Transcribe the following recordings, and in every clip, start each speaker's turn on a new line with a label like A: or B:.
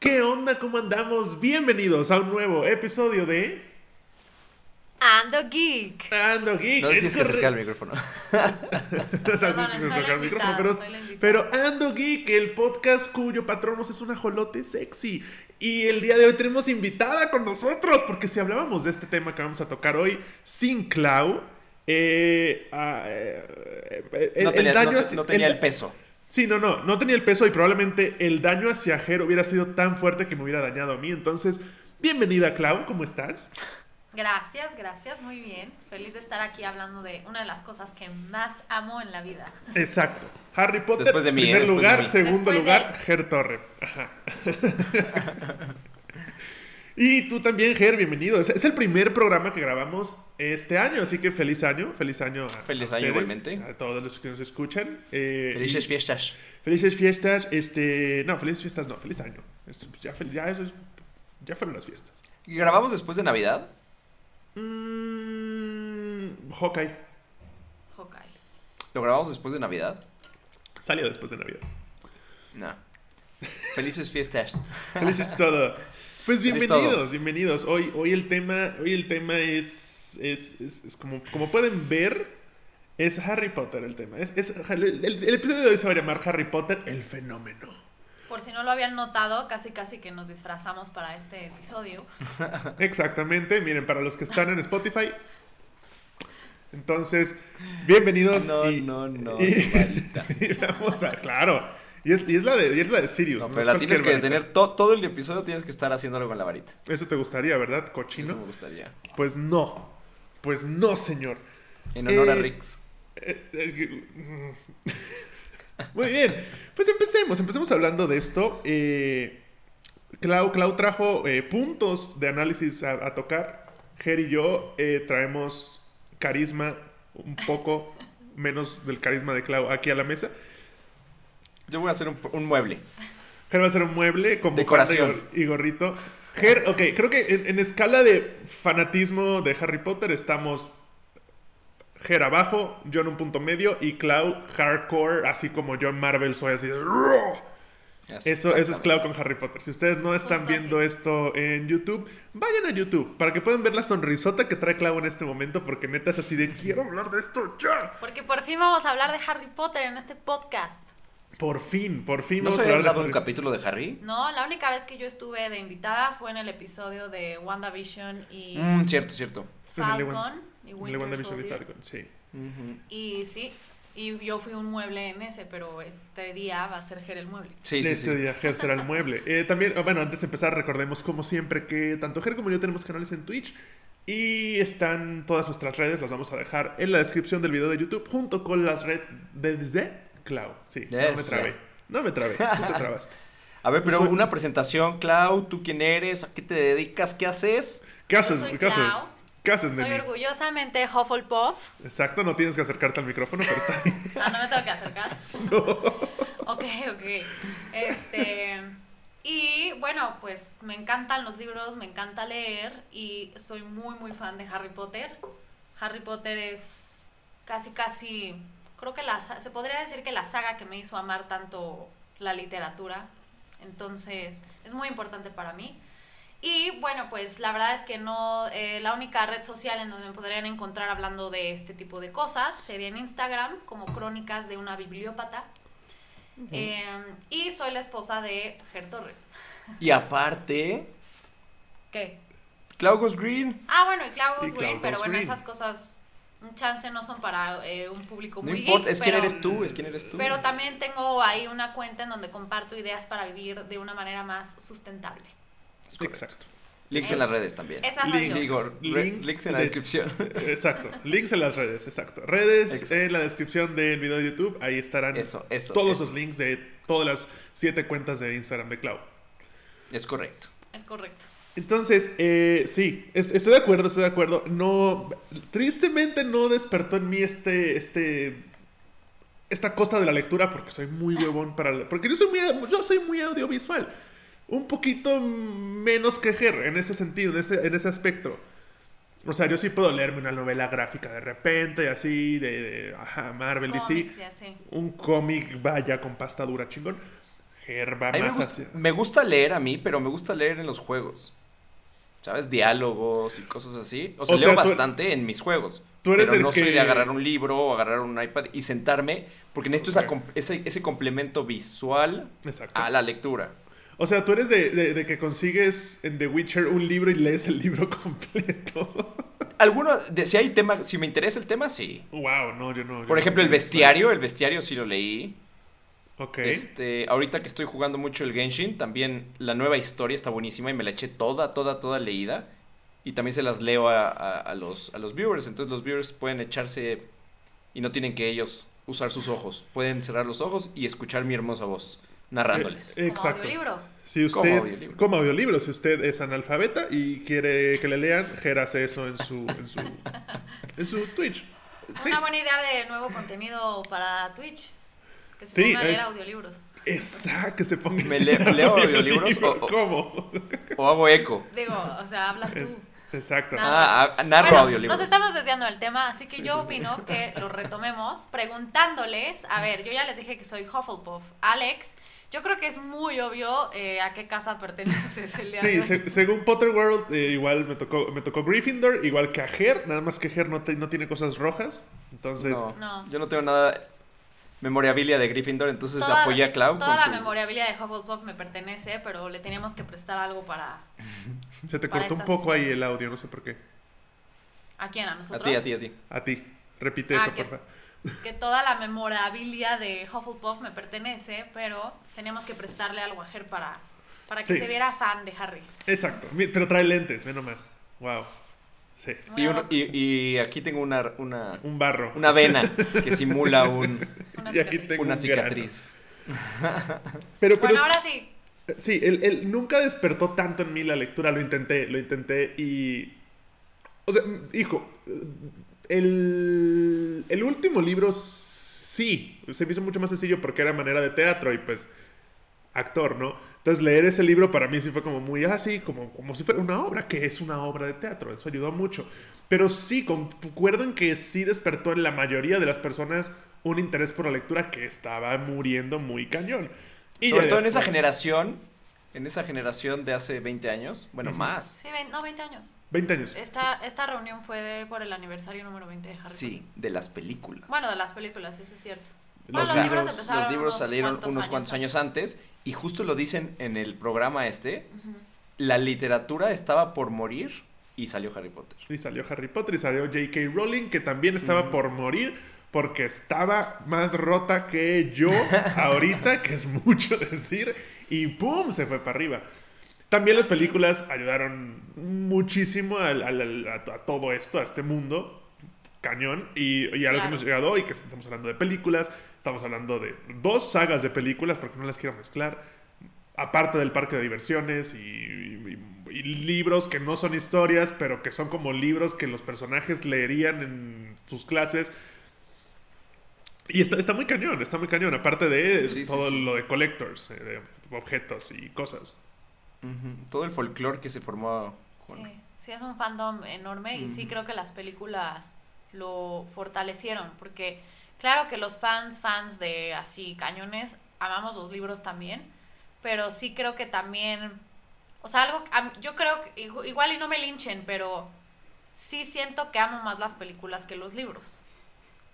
A: ¿Qué onda? ¿Cómo andamos? Bienvenidos a un nuevo episodio de
B: Ando Geek.
A: Ando Geek.
C: No
A: Es
C: tienes que acercar el micrófono.
A: No es algo
B: Perdón,
A: que se
B: soy la
A: acerca al micrófono, pero, pero Ando Geek, el podcast cuyo patronos es un ajolote sexy. Y el día de hoy tenemos invitada con nosotros, porque si hablábamos de este tema que vamos a tocar hoy sin Clau, eh, ah, eh, eh, el,
C: no tenía,
A: el daño
C: no no tenía
A: el-
C: el peso.
A: Sí, no, no, no tenía el peso y probablemente el daño hacia Ger hubiera sido tan fuerte que me hubiera dañado a mí. Entonces, bienvenida Clau, ¿cómo estás?
B: Gracias, gracias, muy bien. Feliz de estar aquí hablando de una de las cosas que más amo en la vida.
A: Exacto. Harry Potter,
C: Después de mí,
A: primer
C: eh, de
A: lugar, segundo
B: Después de-
A: lugar, Ger Torre. Ajá. y tú también, Ger, bienvenido. Es, es el primer programa que grabamos este año, así que feliz año, feliz año a,
C: Feliz
A: a
C: año
A: ustedes,
C: igualmente.
A: A todos los que nos escuchan. Eh,
C: Felices
A: y-
C: fiestas.
A: Felices fiestas, este... No, felices fiestas no, feliz año. Esto, pues, ya, ya eso es- ya fueron las fiestas.
C: ¿Y grabamos después de Navidad?
A: Mm, Hawkeye.
B: Hawkeye.
C: ¿Lo grabamos después de Navidad?
A: Salió después de Navidad.
C: No. Felices fiestas.
A: Felices todo. Pues bienvenidos, bienvenidos. Hoy, hoy el tema, hoy el tema es, es, es- es como, como pueden ver, es Harry Potter el tema. Es, es- el, el- el episodio de hoy se va a llamar Harry Potter, el fenómeno.
B: Por si no lo habían notado, casi casi que nos disfrazamos para este episodio.
A: Exactamente, miren, para los que están en Spotify. Entonces, bienvenidos.
C: No,
A: y,
C: no, no,
A: y- y vamos a, claro. Y es, y es la de, y es la de Sirius.
C: No, pero la tienes que
A: varita.
C: tener to- todo el episodio tienes que estar haciendo algo con la varita.
A: Eso te gustaría, ¿verdad,
C: Eso
A: cochino?
C: me gustaría.
A: Pues no. Pues no, señor.
C: En honor a
A: Eh,
C: Rix.
A: Eh, eh. Muy bien, pues empecemos, empecemos hablando de esto. Eh, Clau, Clau trajo puntos de análisis a, a tocar. Ger y yo eh, traemos carisma, un poco menos del carisma de Clau aquí a la mesa.
C: Yo voy a hacer un, un mueble.
A: Ger va a hacer un mueble con
C: Decoración.
A: y, gor- y gorrito. Ger, ok, creo que en, en escala de fanatismo de Harry Potter estamos Ger abajo, yo en un punto medio y Clau hardcore, así como yo en Marvel soy así.
C: Así,
A: Eso, eso es Clau con Harry Potter. Si ustedes no están
B: Justo
A: viendo
B: así.
A: esto en YouTube, vayan a YouTube para que puedan ver la sonrisota que trae Clau en este momento porque neta es así de quiero hablar de esto ya.
B: Porque por fin vamos a hablar de Harry Potter en este podcast.
A: Por fin, por fin
C: ¿No se había
A: hablar de
C: hablado un capítulo de Harry?
B: No, la única vez que yo estuve de invitada fue en el episodio de WandaVision y
C: Mm, cierto, cierto.
B: Falcon y
A: Le
B: Winter
A: WandaVision y. Falcon, sí.
B: Y sí, y yo fui un mueble en ese, pero este día va a ser Ger el mueble.
C: Sí, sí,
A: este
C: sí.
A: día Ger será el mueble. Eh, también, oh, bueno, antes de empezar, recordemos como siempre que tanto Ger como yo tenemos canales en Twitch y están todas nuestras redes, las vamos a dejar en la descripción del video de YouTube junto con las redes de Clau. Sí, no me trabé. No me trabé, tú te trabaste.
C: A ver, pero
A: Soy-
C: una presentación, Clau, ¿tú quién eres? ¿A qué te dedicas? ¿Qué haces?
A: ¿Qué haces?
B: soy
A: ¿Qué haces?
B: Clau.
A: ¿Qué haces,
B: Soy
A: neni?
B: orgullosamente Hufflepuff.
A: Exacto, no tienes que acercarte al micrófono, pero está bien.
B: Ah, no me tengo que acercar. Ok, ok. Este. Y bueno, pues me encantan los libros, me encanta leer y soy muy, muy fan de Harry Potter. Harry Potter es casi, casi. Creo que la, se podría decir que la saga que me hizo amar tanto la literatura. Entonces, es muy importante para mí. Y bueno, pues la verdad es que no, eh, la única red social en donde me podrían encontrar hablando de este tipo de cosas sería en Instagram, como Crónicas de una Bibliópata. Eh, y soy la esposa de Ger Torre.
C: Y aparte,
B: ¿Qué?
C: Clau Goes Green.
B: Ah, bueno, y Clau
A: Y
B: Goes
A: Clau
B: Green, pero bueno, esas cosas, un chance no son para eh, un público
C: No
B: muy
C: importa,
B: geek,
C: es quién
B: pero-
C: eres tú, es quién eres tú.
B: Pero también tengo ahí una cuenta en donde comparto ideas para vivir de una manera más sustentable.
A: Exacto.
C: Links en las redes también.
A: Link.
B: yo.
C: Digo, re-
A: Link
C: links en la
A: de-
C: descripción.
A: Exacto. Links en las redes, exacto. Redes
C: Exacto.
A: en la descripción del video de YouTube. Ahí estarán
C: Eso, eso.
A: todos
C: eso.
A: los links de todas las siete cuentas de Instagram de Clau.
C: Es correcto.
B: Es correcto.
A: Entonces, eh, sí, est- estoy de acuerdo, estoy de acuerdo. No, tristemente no despertó en mí este, este, esta cosa de la lectura porque soy muy huevón para, la- porque yo soy muy, yo soy muy audiovisual, un poquito menos que Ger en ese sentido, en ese, en ese aspecto. O sea, yo sí puedo leerme una novela gráfica de repente, así, de, de, ajá, Marvel, DC
B: Cómics y así.
A: un cómic vaya con pasta dura chingón. Ger va
C: A mí me,
A: más
C: gust-
A: hacia...
C: me gusta leer a mí, pero me gusta leer en los juegos. ¿Sabes? Diálogos y cosas así. O sea,
A: O sea,
C: leo
A: tú-
C: bastante en mis juegos.
A: tú eres
C: pero
A: el
C: no soy de agarrar un libro o agarrar un iPad y sentarme porque necesito esa
A: Ok.
C: com- ese, ese complemento visual
A: Exacto.
C: a la lectura.
A: O sea, tú eres de, de- de que consigues en The Witcher un libro y lees el libro completo.
C: Alguno, de- si hay tema, si me interesa el tema, sí.
A: wow, no, yo no. yo
C: Por
A: no.
C: ejemplo, el bestiario, el bestiario sí lo leí.
A: Ok.
C: Este, ahorita que estoy jugando mucho el Genshin, también la nueva historia está buenísima y me la eché toda, toda, toda leída. Y también se las leo a, a- a los, a los viewers. Entonces los viewers pueden echarse y no tienen que ellos usar sus ojos. Pueden cerrar los ojos y escuchar mi hermosa voz narrándoles.
A: Eh,
B: Como
A: Exacto.
B: audiolibro.
A: Si
C: Como
A: usted,
C: audiolibro.
A: como audiolibro, si usted es analfabeta y quiere que le lean, Ger hace eso en su, en su, en su Twitch.
B: Es
A: Sí,
B: una buena idea de nuevo contenido para Twitch. Que se
A: Sí,
B: ponga a leer
A: es-
B: audiolibros.
A: exacto, que se ponga.
C: ¿Me le- leo audiolibros o- o-
A: ¿Cómo?
C: O hago eco.
B: Digo, o sea, hablas tú.
A: Exacto.
B: Nada.
C: Ah, ah, narro
B: Bueno,
C: audiolibros.
B: Nos estamos desviando del tema, así que
C: Sí,
B: yo
C: sí, sí.
B: opino que lo retomemos preguntándoles. A ver, yo ya les dije que soy Hufflepuff. Alex, yo creo que es muy obvio eh, a qué casa perteneces el día de
A: Sí,
B: hoy.
A: se- según Potterworld, eh, igual me tocó, me tocó Gryffindor, igual que a Ger, nada más que Ger no, te- no tiene cosas rojas. Entonces,
C: No,
B: No.
C: yo no tengo nada memorabilia de Gryffindor, entonces
B: Toda-
C: apoyé a Clau
B: Toda la
C: su...
B: memorabilia de Hufflepuff me pertenece, pero le teníamos que prestar algo para...
A: se te
B: para
A: cortó un poco
B: sesión.
A: ahí el audio, no sé por qué.
B: ¿A quién? ¿A
C: A
B: nosotros?
C: ti, a ti, a ti.
A: A ti. Repite
B: Ah,
A: eso,
B: que-
A: porfa.
B: Que toda la memorabilia de Hufflepuff me pertenece, pero teníamos que prestarle algo a Ger para, para que
A: Sí.
B: se viera fan de Harry.
A: Exacto. Pero trae lentes, ve nomás. Wow. Sí.
C: Y, un-
B: ad hoc.
C: y- y aquí tengo una, una,
A: Un barro.
C: una vena que simula un,
B: Una
A: y aquí
B: cicatriz.
A: tengo
C: una
A: un grano.
C: cicatriz.
A: Pero, pero
B: Bueno,
A: es-
B: ahora sí.
A: Sí, él, él nunca despertó tanto en mí la lectura, lo intenté, lo intenté y... O sea, hijo, el, el último libro sí, se me hizo mucho más sencillo porque era manera de teatro y pues actor, ¿no? Entonces leer ese libro para mí sí fue como muy así, como, como si fuera una obra, que es una obra de teatro, eso ayudó mucho. Pero sí, concuerdo en que sí despertó en la mayoría de las personas un interés por la lectura que estaba muriendo muy cañón. Y
C: Sobre todo en esa generación, en esa generación de hace 20 años, bueno, más.
B: Sí, no, 20 años.
A: 20 años.
B: Esta, esta reunión fue por el aniversario número 20 de Harry
C: Sí, de las películas.
B: Bueno, de las películas, eso es cierto.
A: Los
B: Bueno,
A: libros-
B: empezaron
C: los libros
B: unos
C: salieron
B: cuantos
C: unos
B: años
C: cuantos
B: antes.
C: años antes y justo lo dicen en el programa este, la literatura estaba por morir y salió Harry Potter.
A: Y salió Harry Potter y salió J.K. Rowling, que también estaba por morir porque estaba más rota que yo ahorita, que es mucho decir, y ¡pum! se fue para arriba. También las películas ayudaron muchísimo al- al- a, a todo esto, a este mundo cañón, y, y a lo que
B: Claro.
A: hemos llegado hoy, que estamos hablando de películas, estamos hablando de dos sagas de películas, porque no las quiero mezclar, aparte del parque de diversiones y, y- y libros que no son historias, pero que son como libros que los personajes leerían en sus clases. Y está, está muy cañón, está muy cañón, aparte de
C: Sí,
A: todo
C: sí.
A: lo de collectors, eh, de objetos y cosas.
C: Todo el folclore que se formó con...
B: Sí, sí, es un fandom enorme y sí creo que las películas lo fortalecieron, porque claro que los fans, fans de así cañones, amamos los libros también, pero sí creo que también, o sea, algo, yo creo que igu- igual y no me linchen, pero sí siento que amo más las películas que los libros.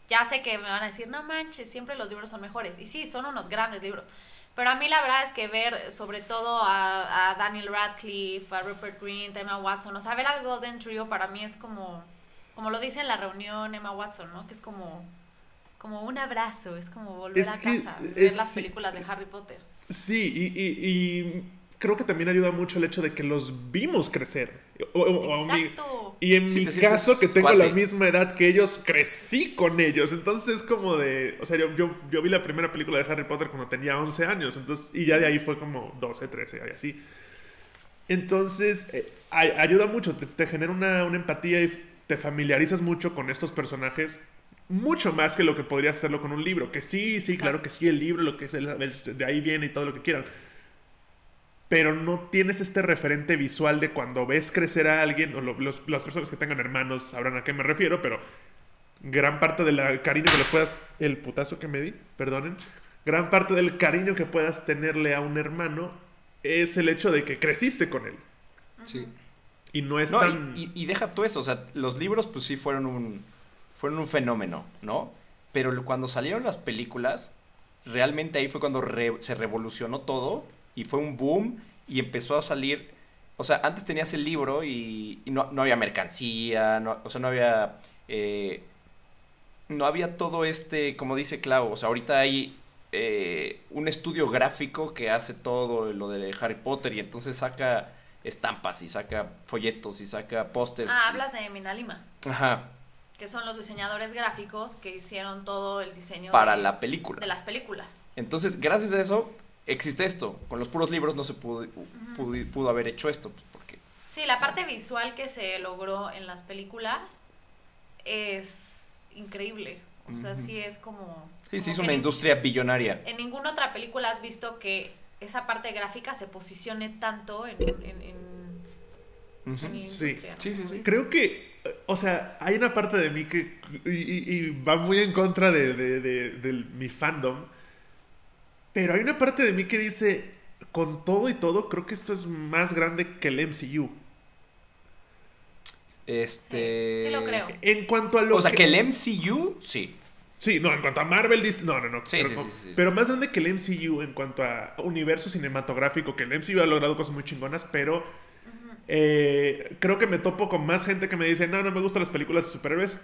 B: Ya sé que me van a decir, no manches, siempre los libros son mejores. Y sí, son unos grandes libros. Pero a mí la verdad es que ver sobre todo a, a Daniel Radcliffe, a Rupert Grint, a Emma Watson, o sea, ver al Golden Trio para mí es como, como lo dice en la reunión Emma Watson, ¿no? Que es como, como un abrazo, es como volver
A: Es
B: a
A: que
B: casa, ver
A: es-
B: las películas de Harry Potter.
A: Sí, y, y- y creo que también ayuda mucho el hecho de que los vimos crecer. O- o- o mi-
B: Exacto.
A: y en
C: Sí,
A: mi caso, que tengo la misma edad que ellos, crecí con ellos. Entonces, como de. O sea, yo, yo, yo vi la primera película de Harry Potter cuando tenía 11 años. Entonces, y ya de ahí fue como 12, 13, y así. Entonces, eh, ay- ayuda mucho, te, te genera una, una empatía y te familiarizas mucho con estos personajes. Mucho más que lo que podrías hacerlo con un libro. Que sí, sí, claro que
B: Exacto.
A: sí, el libro, lo que es el- el- de ahí viene y todo lo que quieran. Pero no tienes este referente visual de cuando ves crecer a alguien, o lo- los- las personas que tengan hermanos sabrán a qué me refiero, pero gran parte del cariño que le puedas. El putazo que me di, perdonen. gran parte del cariño que puedas tenerle a un hermano es el hecho de que creciste con él.
C: Sí.
A: Y no es
C: No,
A: tan...
C: y, y- y deja tú eso, o sea, los libros pues sí fueron un, fueron un fenómeno, ¿no? Pero cuando salieron las películas, realmente ahí fue cuando re- se revolucionó todo y fue un boom y empezó a salir, o sea, antes tenías el libro y, y no, no había mercancía, no, o sea, no había, eh, no había todo este, como dice Clau, o sea, ahorita hay eh, un estudio gráfico que hace todo lo de Harry Potter y entonces saca estampas y saca folletos y saca pósters.
B: Ah, hablas de Minalima,
C: Ajá,
B: que son los diseñadores gráficos que hicieron todo el diseño
C: para
B: de,
C: la película.
B: de las películas.
C: Entonces, gracias a eso, existe esto. Con los puros libros no se pudo, pudo, pudo haber hecho esto, pues, porque
B: Sí, la parte visual que se logró en las películas es increíble. O sea, sí es como...
C: sí,
B: como
C: hizo
B: que
C: una industria billonaria.
B: En ninguna otra película has visto que esa parte gráfica se posicione tanto en, en, en-
C: Ujú.
B: en
A: Sí.
B: industria, ¿no?
C: Sí, sí, sí.
A: Creo que, o sea, hay una parte de mí que, y, y- y va muy en contra de, de- de- de mi fandom, pero hay una parte de mí que dice, con todo y todo, creo que esto es más grande que el MCU.
C: Este.
B: Sí, sí lo creo.
A: En cuanto a lo
C: O sea, que el MCU, sí.
A: Sí, no, en cuanto a Marvel, dice, no, no, no.
C: Sí,
A: pero,
C: sí, sí.
A: pero más grande que el MCU en cuanto a universo cinematográfico, que el MCU ha logrado cosas muy chingonas, pero eh, creo que me topo con más gente que me dice, no, no me gustan las películas de superhéroes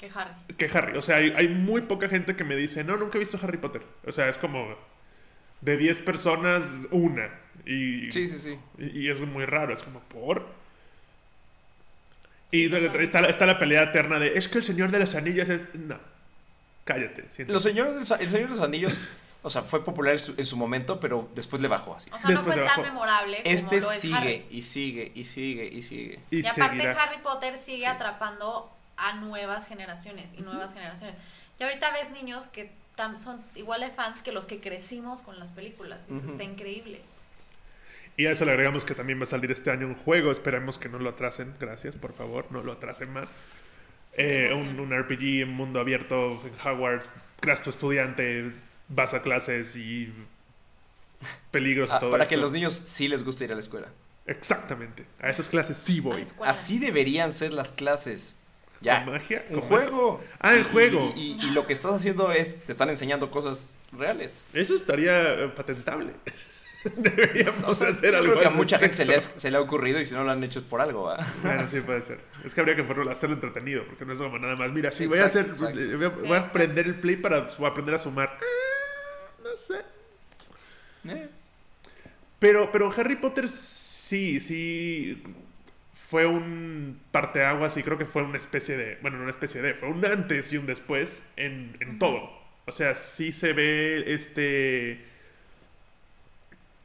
B: Que Harry.
A: que Harry. O sea, hay, hay muy poca gente que me dice, no, nunca he visto Harry Potter. O sea, es como de 10 personas, una. Y,
C: Sí, sí, sí.
A: y, y es muy raro, es como por... Y está, la- está la pelea eterna de, es que el Señor de las Anillas es... No, cállate. siéntate".
C: Los señores, el Señor de los Anillos, o sea, fue popular en su, en su momento, pero después le bajó así.
B: O sea,
A: Después
B: no
A: se
B: fue tan memorable como
C: Este
B: lo es
C: sigue
B: Harry.
C: y sigue y sigue y sigue.
A: Y,
B: Y, aparte
A: seguirá.
B: Harry Potter sigue
C: Sí.
B: atrapando a nuevas generaciones y nuevas generaciones. Y ahorita ves niños que tam- son igual de fans que los que crecimos con las películas. Eso está increíble.
A: Y a eso le agregamos que también va a salir este año un juego. Esperemos que no lo atrasen. Gracias, por favor, no lo atrasen más. Eh, un, un RPG en mundo abierto en Hogwarts. Creas tu estudiante, vas a clases y peligros y
C: Ah,
A: todo
C: para
A: esto.
C: que los niños sí les guste ir a la escuela.
A: Exactamente. A esas clases sí voy.
C: Así deberían ser las clases. Ya.
A: ¿Con magia?
C: Un
A: ¿Con
C: juego.
A: Ah, el
C: Y-
A: juego.
C: Y, y- y lo que estás haciendo es, te están enseñando cosas reales.
A: Eso estaría eh, patentable. Deberíamos hacer
C: Yo
A: algo.
C: creo que a mucha gente se le, ha, se le ha ocurrido y si no lo han hecho es por algo, ¿va?
A: Bueno, sí puede ser. Es que habría que hacerlo hacerlo entretenido, porque no es como nada más. Mira, sí, voy a hacer. Voy a,
B: Sí,
A: voy a aprender el play para aprender a sumar. No sé.
C: Eh.
A: Pero, pero Harry Potter sí, sí. Fue un parteaguas y creo que fue una especie de. Bueno, no una especie de. Fue un antes y un después en, en todo. O sea, sí se ve este.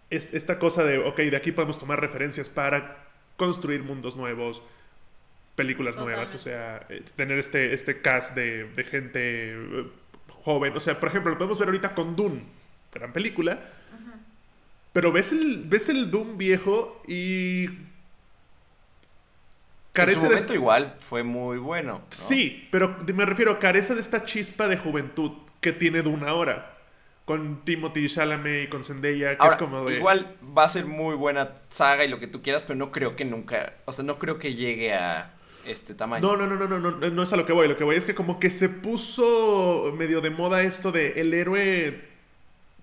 A: es- Esta cosa de, ok, de aquí podemos tomar referencias para construir mundos nuevos, películas nuevas, o sea, eh, tener este, este cast de, de gente eh, joven. O sea, por ejemplo, lo podemos ver ahorita con Dune, gran película. Pero ves el, ves el Doom viejo y.
C: En
A: Carece
C: su
A: de.
C: momento igual fue muy bueno. ¿no?
A: Sí, pero me refiero, carece de esta chispa de juventud que tiene Dune ahora. Con Timothy Chalamet y con Zendaya, que
C: Ahora,
A: es como de.
C: igual va a ser muy buena saga y lo que tú quieras, pero no creo que nunca, o sea, no creo que llegue a este tamaño.
A: No, no, no, no, no, no, no es a lo que voy. Lo que voy es que como que se puso medio de moda esto de el héroe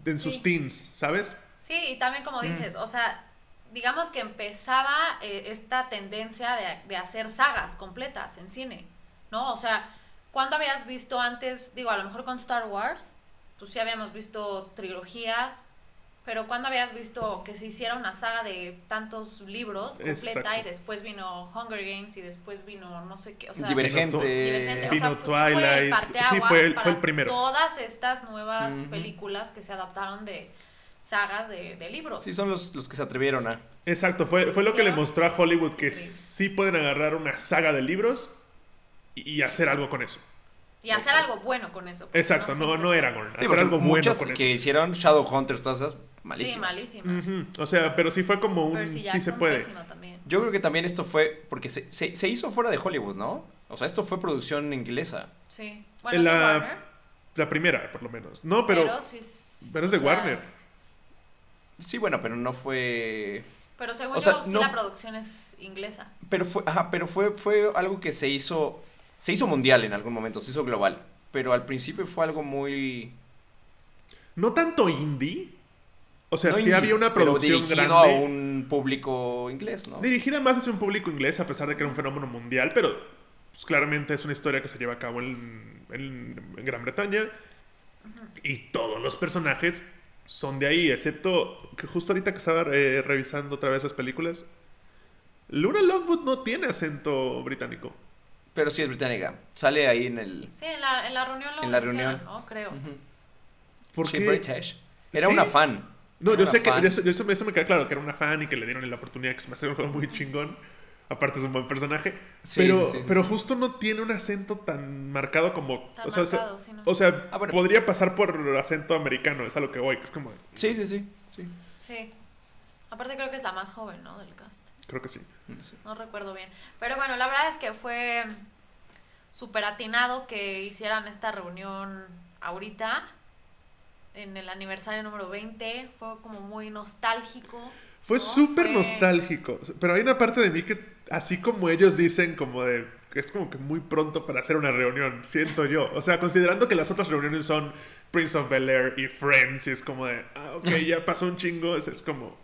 A: en sus
B: Sí.
A: teens, ¿sabes?
B: Sí, y también
C: Mm.
B: como dices, o sea, digamos que empezaba eh, esta tendencia de, de hacer sagas completas en cine, ¿no? O sea, ¿cuándo habías visto antes, digo, a lo mejor con Star Wars, pues sí habíamos visto trilogías, pero ¿cuándo habías visto que se hiciera una saga de tantos libros completa
A: Exacto.
B: y después vino Hunger Games y después vino no sé qué, o sea,
C: Divergente.
B: Divergente, o
A: Vino
B: sea, sí fue
A: Twilight, sí, fue el-
B: para
A: fue el primero.
B: Todas estas nuevas películas que se adaptaron de sagas de, de libros.
C: Sí, son los, los que se atrevieron a.
A: Exacto, fue, fue lo que le mostró a Hollywood que
B: Sí.
A: sí pueden agarrar una saga de libros y, y hacer algo con eso.
B: Y hacer
C: Exacto.
B: algo bueno con eso.
A: Exacto, no,
B: siempre-
A: no Aragorn,
C: Sí,
A: hacer algo bueno
C: muchas
A: con eso.
C: que hicieron Shadowhunters, todas esas
B: Sí,
C: malísimas.
B: malísimas.
A: Ujú, O sea, pero sí fue como un
B: Percy
A: sí se puede.
C: Yo creo que también esto fue porque se, se, se hizo fuera de Hollywood, ¿no? O sea, esto fue producción inglesa.
B: Sí. Bueno,
A: En la-
B: Warner.
A: La primera, por lo menos. No, pero.
B: Pero, sí es-
A: Pero es
B: o
A: de
B: sea,
A: Warner.
C: Sí, bueno, pero no fue...
B: Pero según
C: O
B: yo,
C: sea,
B: sí
C: no-
B: la producción es inglesa.
C: Pero fue, ajá, pero fue, fue algo que se hizo, se hizo mundial en algún momento, se hizo global. Pero al principio fue algo muy...
A: No tanto indie. O sea,
C: no
A: sí
C: indie,
A: había una
C: pero
A: producción
C: dirigido
A: grande.
C: a un público inglés, ¿no?
A: Dirigida más hacia un público inglés, a pesar de que era un fenómeno mundial, pero pues, claramente es una historia que se lleva a cabo en, en- en Gran Bretaña. Y todos los personajes son de ahí, excepto que justo ahorita que estaba eh, revisando otra vez las películas, Luna Lockwood no tiene acento británico.
C: Pero sí es británica. Sale ahí en el...
B: Sí, en la, en la reunión lo
C: En la reunión.
B: ¿no? Creo.
A: ¿Por qué?
C: British. Era
A: Sí.
C: una fan.
A: No, yo sé que
C: fan.
A: eso, eso me, eso me queda claro que era una fan y que le dieron la oportunidad, que se me hace un juego muy chingón. Aparte es un buen personaje.
C: Sí,
A: pero
C: sí, sí, sí,
A: pero
C: sí.
A: justo no tiene un acento tan marcado como...
B: Tan
A: o sea, o sea,
C: Ah, bueno.
A: podría pasar por acento americano, es a lo que voy, que es como...
C: Sí, sí, sí. sí.
B: Sí. Aparte creo que es la más joven, ¿no? Del cast.
A: Creo que sí.
C: Sí.
B: No recuerdo bien. Pero bueno, la verdad es que fue súper atinado que hicieran esta reunión ahorita, en el aniversario número 20. Fue como muy nostálgico.
A: Fue
B: ¿no?
A: súper
B: Fue-
A: nostálgico. Pero hay una parte de mí que, así como ellos dicen, como de... que es como que muy pronto para hacer una reunión, siento yo. O sea, considerando que las otras reuniones son Prince of Bel Air y Friends, y es como de... Ah, ok, ya pasó un chingo, es, es como...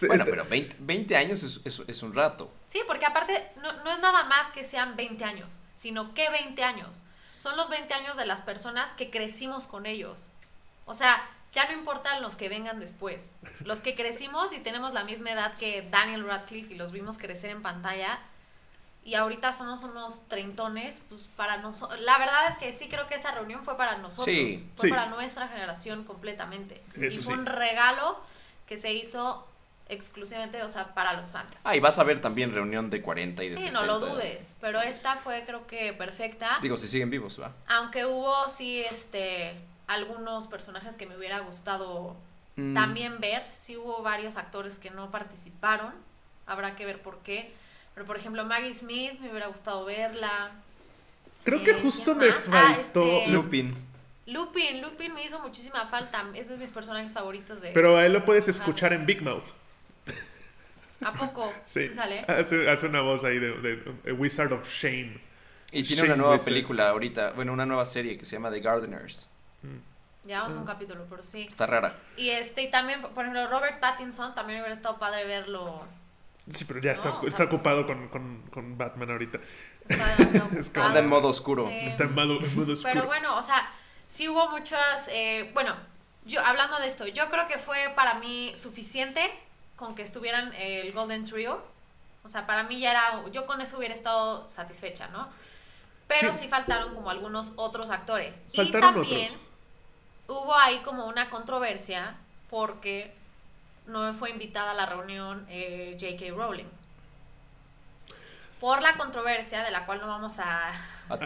C: Bueno,
A: este-
C: pero 20, 20 años es, es- es un rato.
B: Sí, porque aparte no, no es nada más que sean 20 años, sino que 20 años. Son los 20 años de las personas que crecimos con ellos. O sea, ya no importan los que vengan después. Los que crecimos y tenemos la misma edad que Daniel Radcliffe y los vimos crecer en pantalla. Y ahorita somos unos treintones, pues para nosotros. La verdad es que sí creo que esa reunión fue para nosotros.
C: Sí,
B: fue
A: sí.
B: para nuestra generación completamente.
A: Eso
B: y fue
A: sí.
B: un regalo que se hizo exclusivamente, o sea, para los fans.
C: Ah, y vas a ver también reunión de 40 y de
B: Sí,
C: 60.
B: no lo dudes, pero esta fue creo que perfecta.
C: Digo, si siguen vivos, ¿va?
B: Aunque hubo sí este algunos personajes que me hubiera gustado
C: Mm,
B: también ver, sí hubo varios actores que no participaron. Habrá que ver por qué. Pero por ejemplo, Maggie Smith me hubiera gustado verla.
A: Creo que
B: Eh,
A: justo
B: ¿quién
A: me?
B: Ah,
A: faltó...
B: este-
C: Lupin.
B: Lupin, Lupin me hizo muchísima falta. Es de mis personajes favoritos de
A: Pero a él lo puedes escuchar en Big Mouth.
B: ¿A poco?
A: Sí.
B: sale?
A: Hace, hace una voz ahí de, Wizard of Shame.
C: Y tiene una nueva
A: Wizard.
C: película ahorita, bueno, una nueva serie que se llama The Gardeners.
B: Llevamos
A: Ah.
B: un capítulo, pero sí.
C: Está rara.
B: Y este, y también, por ejemplo, Robert Pattinson, también hubiera estado padre verlo.
A: Sí, pero ya está,
B: No, o sea,
A: está
B: pues-
A: ocupado con, con, con Batman ahorita.
B: Está demasiado
A: Es como-.
C: Anda en modo oscuro.
B: Sí.
A: Está en modo, en modo oscuro.
B: Pero bueno, o sea, sí hubo muchas, eh, bueno, yo hablando de esto, yo creo que fue para mí suficiente con que estuvieran el Golden Trio. O sea, para mí ya era, yo con eso hubiera estado satisfecha, ¿no? Pero
A: Sí.
B: sí, faltaron como algunos otros actores.
A: Faltaron
B: y también
A: otros.
B: Hubo ahí como una controversia porque no fue invitada a la reunión eh, J.K. Rowling. Por la controversia de la cual no vamos a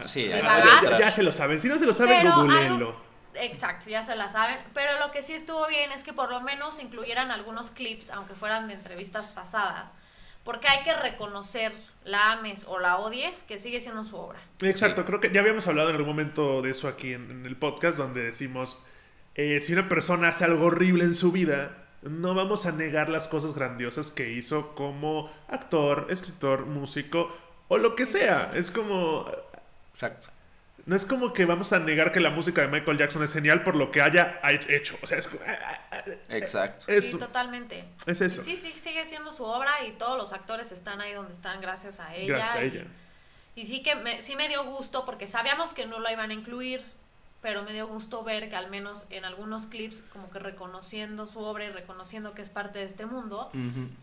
C: sí,
A: ya, se lo saben. Si no se lo saben, googleenlo.
B: Exacto, ya se la saben. Pero lo que sí estuvo bien es que por lo menos incluyeran algunos clips, aunque fueran de entrevistas pasadas. Porque hay que reconocer, la ames o la odies, que sigue siendo su obra.
A: Exacto, creo que ya habíamos hablado en algún momento de eso aquí en, en el podcast, donde decimos, eh, si una persona hace algo horrible en su vida, no vamos a negar las cosas grandiosas que hizo como actor, escritor, músico o lo que sea. Es como,
C: Exacto.
A: No es como que vamos a negar que la música de Michael Jackson es genial por lo que haya hecho. O sea, es,
C: Exacto.
A: es,
B: Sí, totalmente.
A: es eso.
B: Sí, sí, sigue siendo su obra y todos los actores están ahí donde están gracias a ella.
A: Gracias a
B: y-
A: ella.
B: Y sí que me, sí me dio gusto porque sabíamos que no lo iban a incluir, pero me dio gusto ver que al menos en algunos clips, como que reconociendo su obra y reconociendo que es parte de este mundo,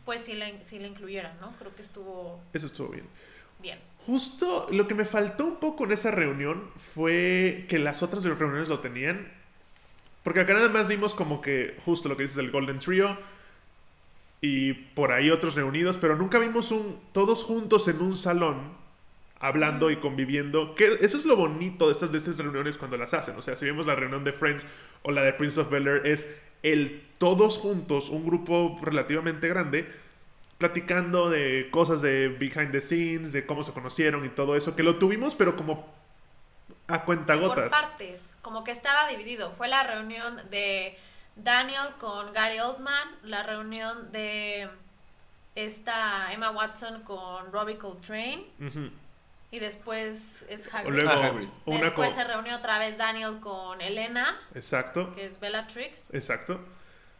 B: pues sí la, sí la incluyeran, ¿no? Creo que estuvo
A: Eso estuvo bien.
B: bien.
A: Justo lo que me faltó un poco en esa reunión fue que las otras reuniones lo tenían. Porque acá nada más vimos como que justo lo que dices del Golden Trio y por ahí otros reunidos, pero nunca vimos un todos juntos en un salón hablando y conviviendo. Que eso es lo bonito de estas, de estas reuniones cuando las hacen. O sea, si vemos la reunión de Friends o la de Prince of Bel Air, es el todos juntos, un grupo relativamente grande, platicando de cosas de behind the scenes, de cómo se conocieron y todo eso, que lo tuvimos, pero como a
B: por
A: cuentagotas.
B: partes, como que estaba dividido. Fue la reunión de Daniel con Gary Oldman, la reunión de esta Emma Watson con Robbie Coltrane y después es
A: O
B: Hagrid.
A: luego
C: Ah, Hagrid.
A: una
B: después se reunió otra vez Daniel con Elena,
A: Exacto,
B: que es Bellatrix,
A: exacto.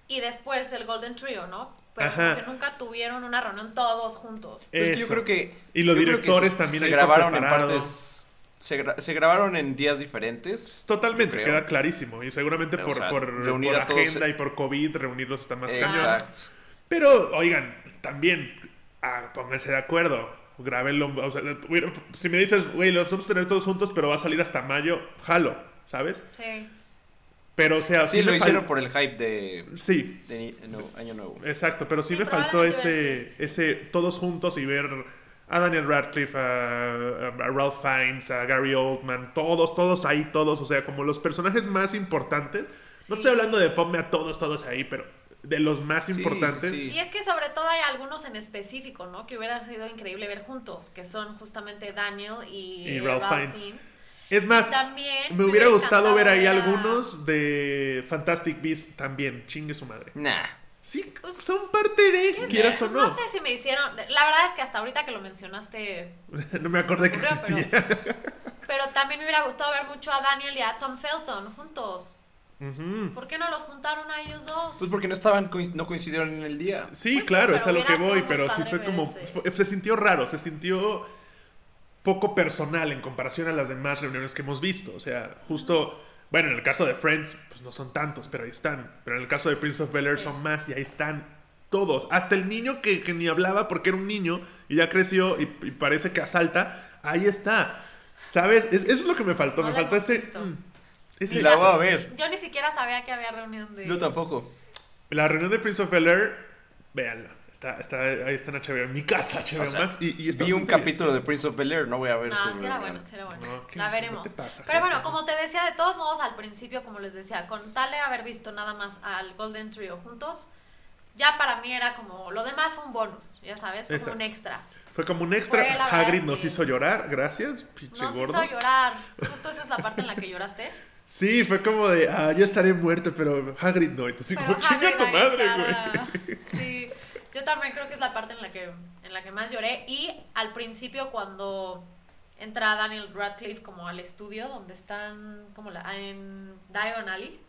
B: y después el Golden Trio, ¿no? Pero
A: Ajá.
B: como que nunca tuvieron una reunión todos juntos.
C: Es que yo creo que.
A: Y los directores también
C: se grabaron en partes. Se, gra- se grabaron en días diferentes.
A: Totalmente,
C: creo.
A: queda clarísimo. Y seguramente
C: O
A: por,
C: sea,
A: por,
C: reunir
A: por
C: a todos-
A: agenda y por COVID, reunirlos está más cañón.
C: Exacto.
A: Pero, oigan, también, ah, pónganse de acuerdo. Grábenlo. O sea, si me dices, güey, los vamos a tener todos juntos, pero va a salir hasta mayo, jalo, ¿sabes?
B: Sí.
A: Pero, o sea,
C: Sí,
A: sí,
C: lo
A: me
C: hicieron por el hype de,
A: Sí,
C: de ni- no, Año Nuevo.
A: exacto, pero sí,
B: Sí,
A: me faltó ese, ese todos juntos y ver a Daniel Radcliffe, a, a Ralph Fiennes, a Gary Oldman, todos, todos ahí, todos, o sea, como los personajes más importantes. No estoy hablando de ponme a todos, todos ahí, pero de los más
C: Sí, sí,
A: importantes.
C: sí.
B: Y es que sobre todo hay algunos en específico, ¿no? Que hubiera sido increíble ver juntos, que son justamente Daniel y,
A: Y
B: eh,
A: Ralph
B: Ralph
A: Fiennes.
B: Fiennes.
A: Es más,
B: también
A: me hubiera gustado ver ahí
B: a-
A: algunos de Fantastic Beasts también, chingue su madre.
C: Nah.
A: Sí,
B: Pues,
A: son parte de, quieras o no.
B: no sé si me hicieron. La verdad es que hasta ahorita que lo mencionaste.
A: no me acordé que existía.
B: Pero, pero también me hubiera gustado ver mucho a Daniel y a Tom Felton juntos. ¿Por qué no los juntaron a ellos dos?
C: Pues porque no estaban, no coincidieron en el día.
A: Sí,
B: Pues
A: claro, es a lo que voy, pero sí fue como.
B: ese.
A: se sintió raro, se sintió poco personal en comparación a las demás reuniones que hemos visto. O sea, justo. Bueno, en el caso de Friends, pues no son tantos, pero ahí están. Pero en el caso de Prince of Bel Air
B: Sí.
A: son más y ahí están todos. Hasta el niño que, que ni hablaba porque era un niño y ya creció y, y parece que asalta, ahí está. ¿Sabes? Es- eso es lo que me faltó.
B: No
A: me faltó ese. mm, ese-
C: la voy a ver.
B: Yo ni siquiera sabía que había reunión de.
C: Yo tampoco.
A: La reunión de Prince of Bel Air, véanla. Está, está, ahí está en HBO, en mi casa, HBO
C: O sea,
A: Max. Y, y está
C: Vi un
A: bien.
C: capítulo de Prince of Bel Air, no voy a ver
B: No,
C: su
B: sí era bueno, sí era bueno.
A: No, ¿qué
B: la
A: es
B: veremos.
A: ¿Qué te pasa,
B: Pero
A: gente?
B: bueno, como te decía, de todos modos, al principio, como les decía, con tal de haber visto nada más al Golden Trio juntos, ya para mí era como. Lo demás fue un bonus, ya sabes, fue como un extra.
A: Fue como un extra. Hagrid
B: es
A: nos hizo llorar, gracias, pinche
B: Nos
A: gordo.
B: hizo llorar. Justo esa es la parte en la que lloraste.
A: Sí, fue como de, ah, yo estaré muerto, pero Hagrid no.
B: Pero
A: como, chinga tu madre, güey.
B: Sí, yo también creo que es la parte en la que, en la que más lloré. Y al principio cuando entra Daniel Radcliffe como al estudio donde están como la, en Diagon Alley,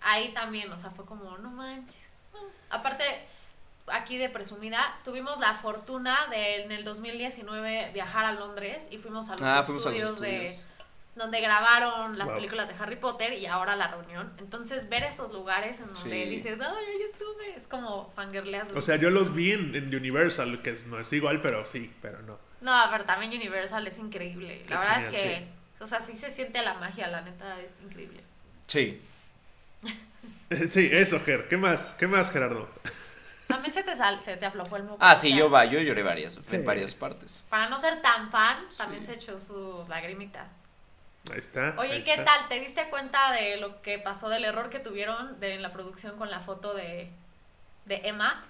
B: ahí también, o sea, fue como, no manches. Aparte, aquí de presumida, tuvimos la fortuna de en el 2019 viajar a Londres y fuimos a los
C: Ah, fuimos a los
B: estudios de. Donde grabaron las
A: Wow.
B: películas de Harry Potter y ahora la reunión. Entonces, ver esos lugares en donde
C: Sí.
B: dices, ay, ahí estuve, es como fangirleas.
A: O sea, yo los vi en, en Universal, que es- no es igual, pero sí, pero no.
B: No, pero también Universal es increíble. La
A: Es
B: verdad
A: genial,
B: es que, o sea, sí se siente la magia, la neta, es increíble.
C: Sí.
A: Sí, eso, Ger. ¿Qué más? ¿Qué más, Gerardo?
B: También se te, sal, se te aflojó el moco.
C: Ah, sí, yo va, yo lloré varias,
A: Sí.
C: en varias partes.
B: Para no ser tan fan, también
C: Sí.
B: se echó sus lagrimitas.
A: Ahí está.
B: Oye,
A: ahí
B: ¿y ¿qué
A: está.
B: tal? ¿Te diste cuenta de lo que pasó, del error que tuvieron de, en la producción con la foto de, de Emma?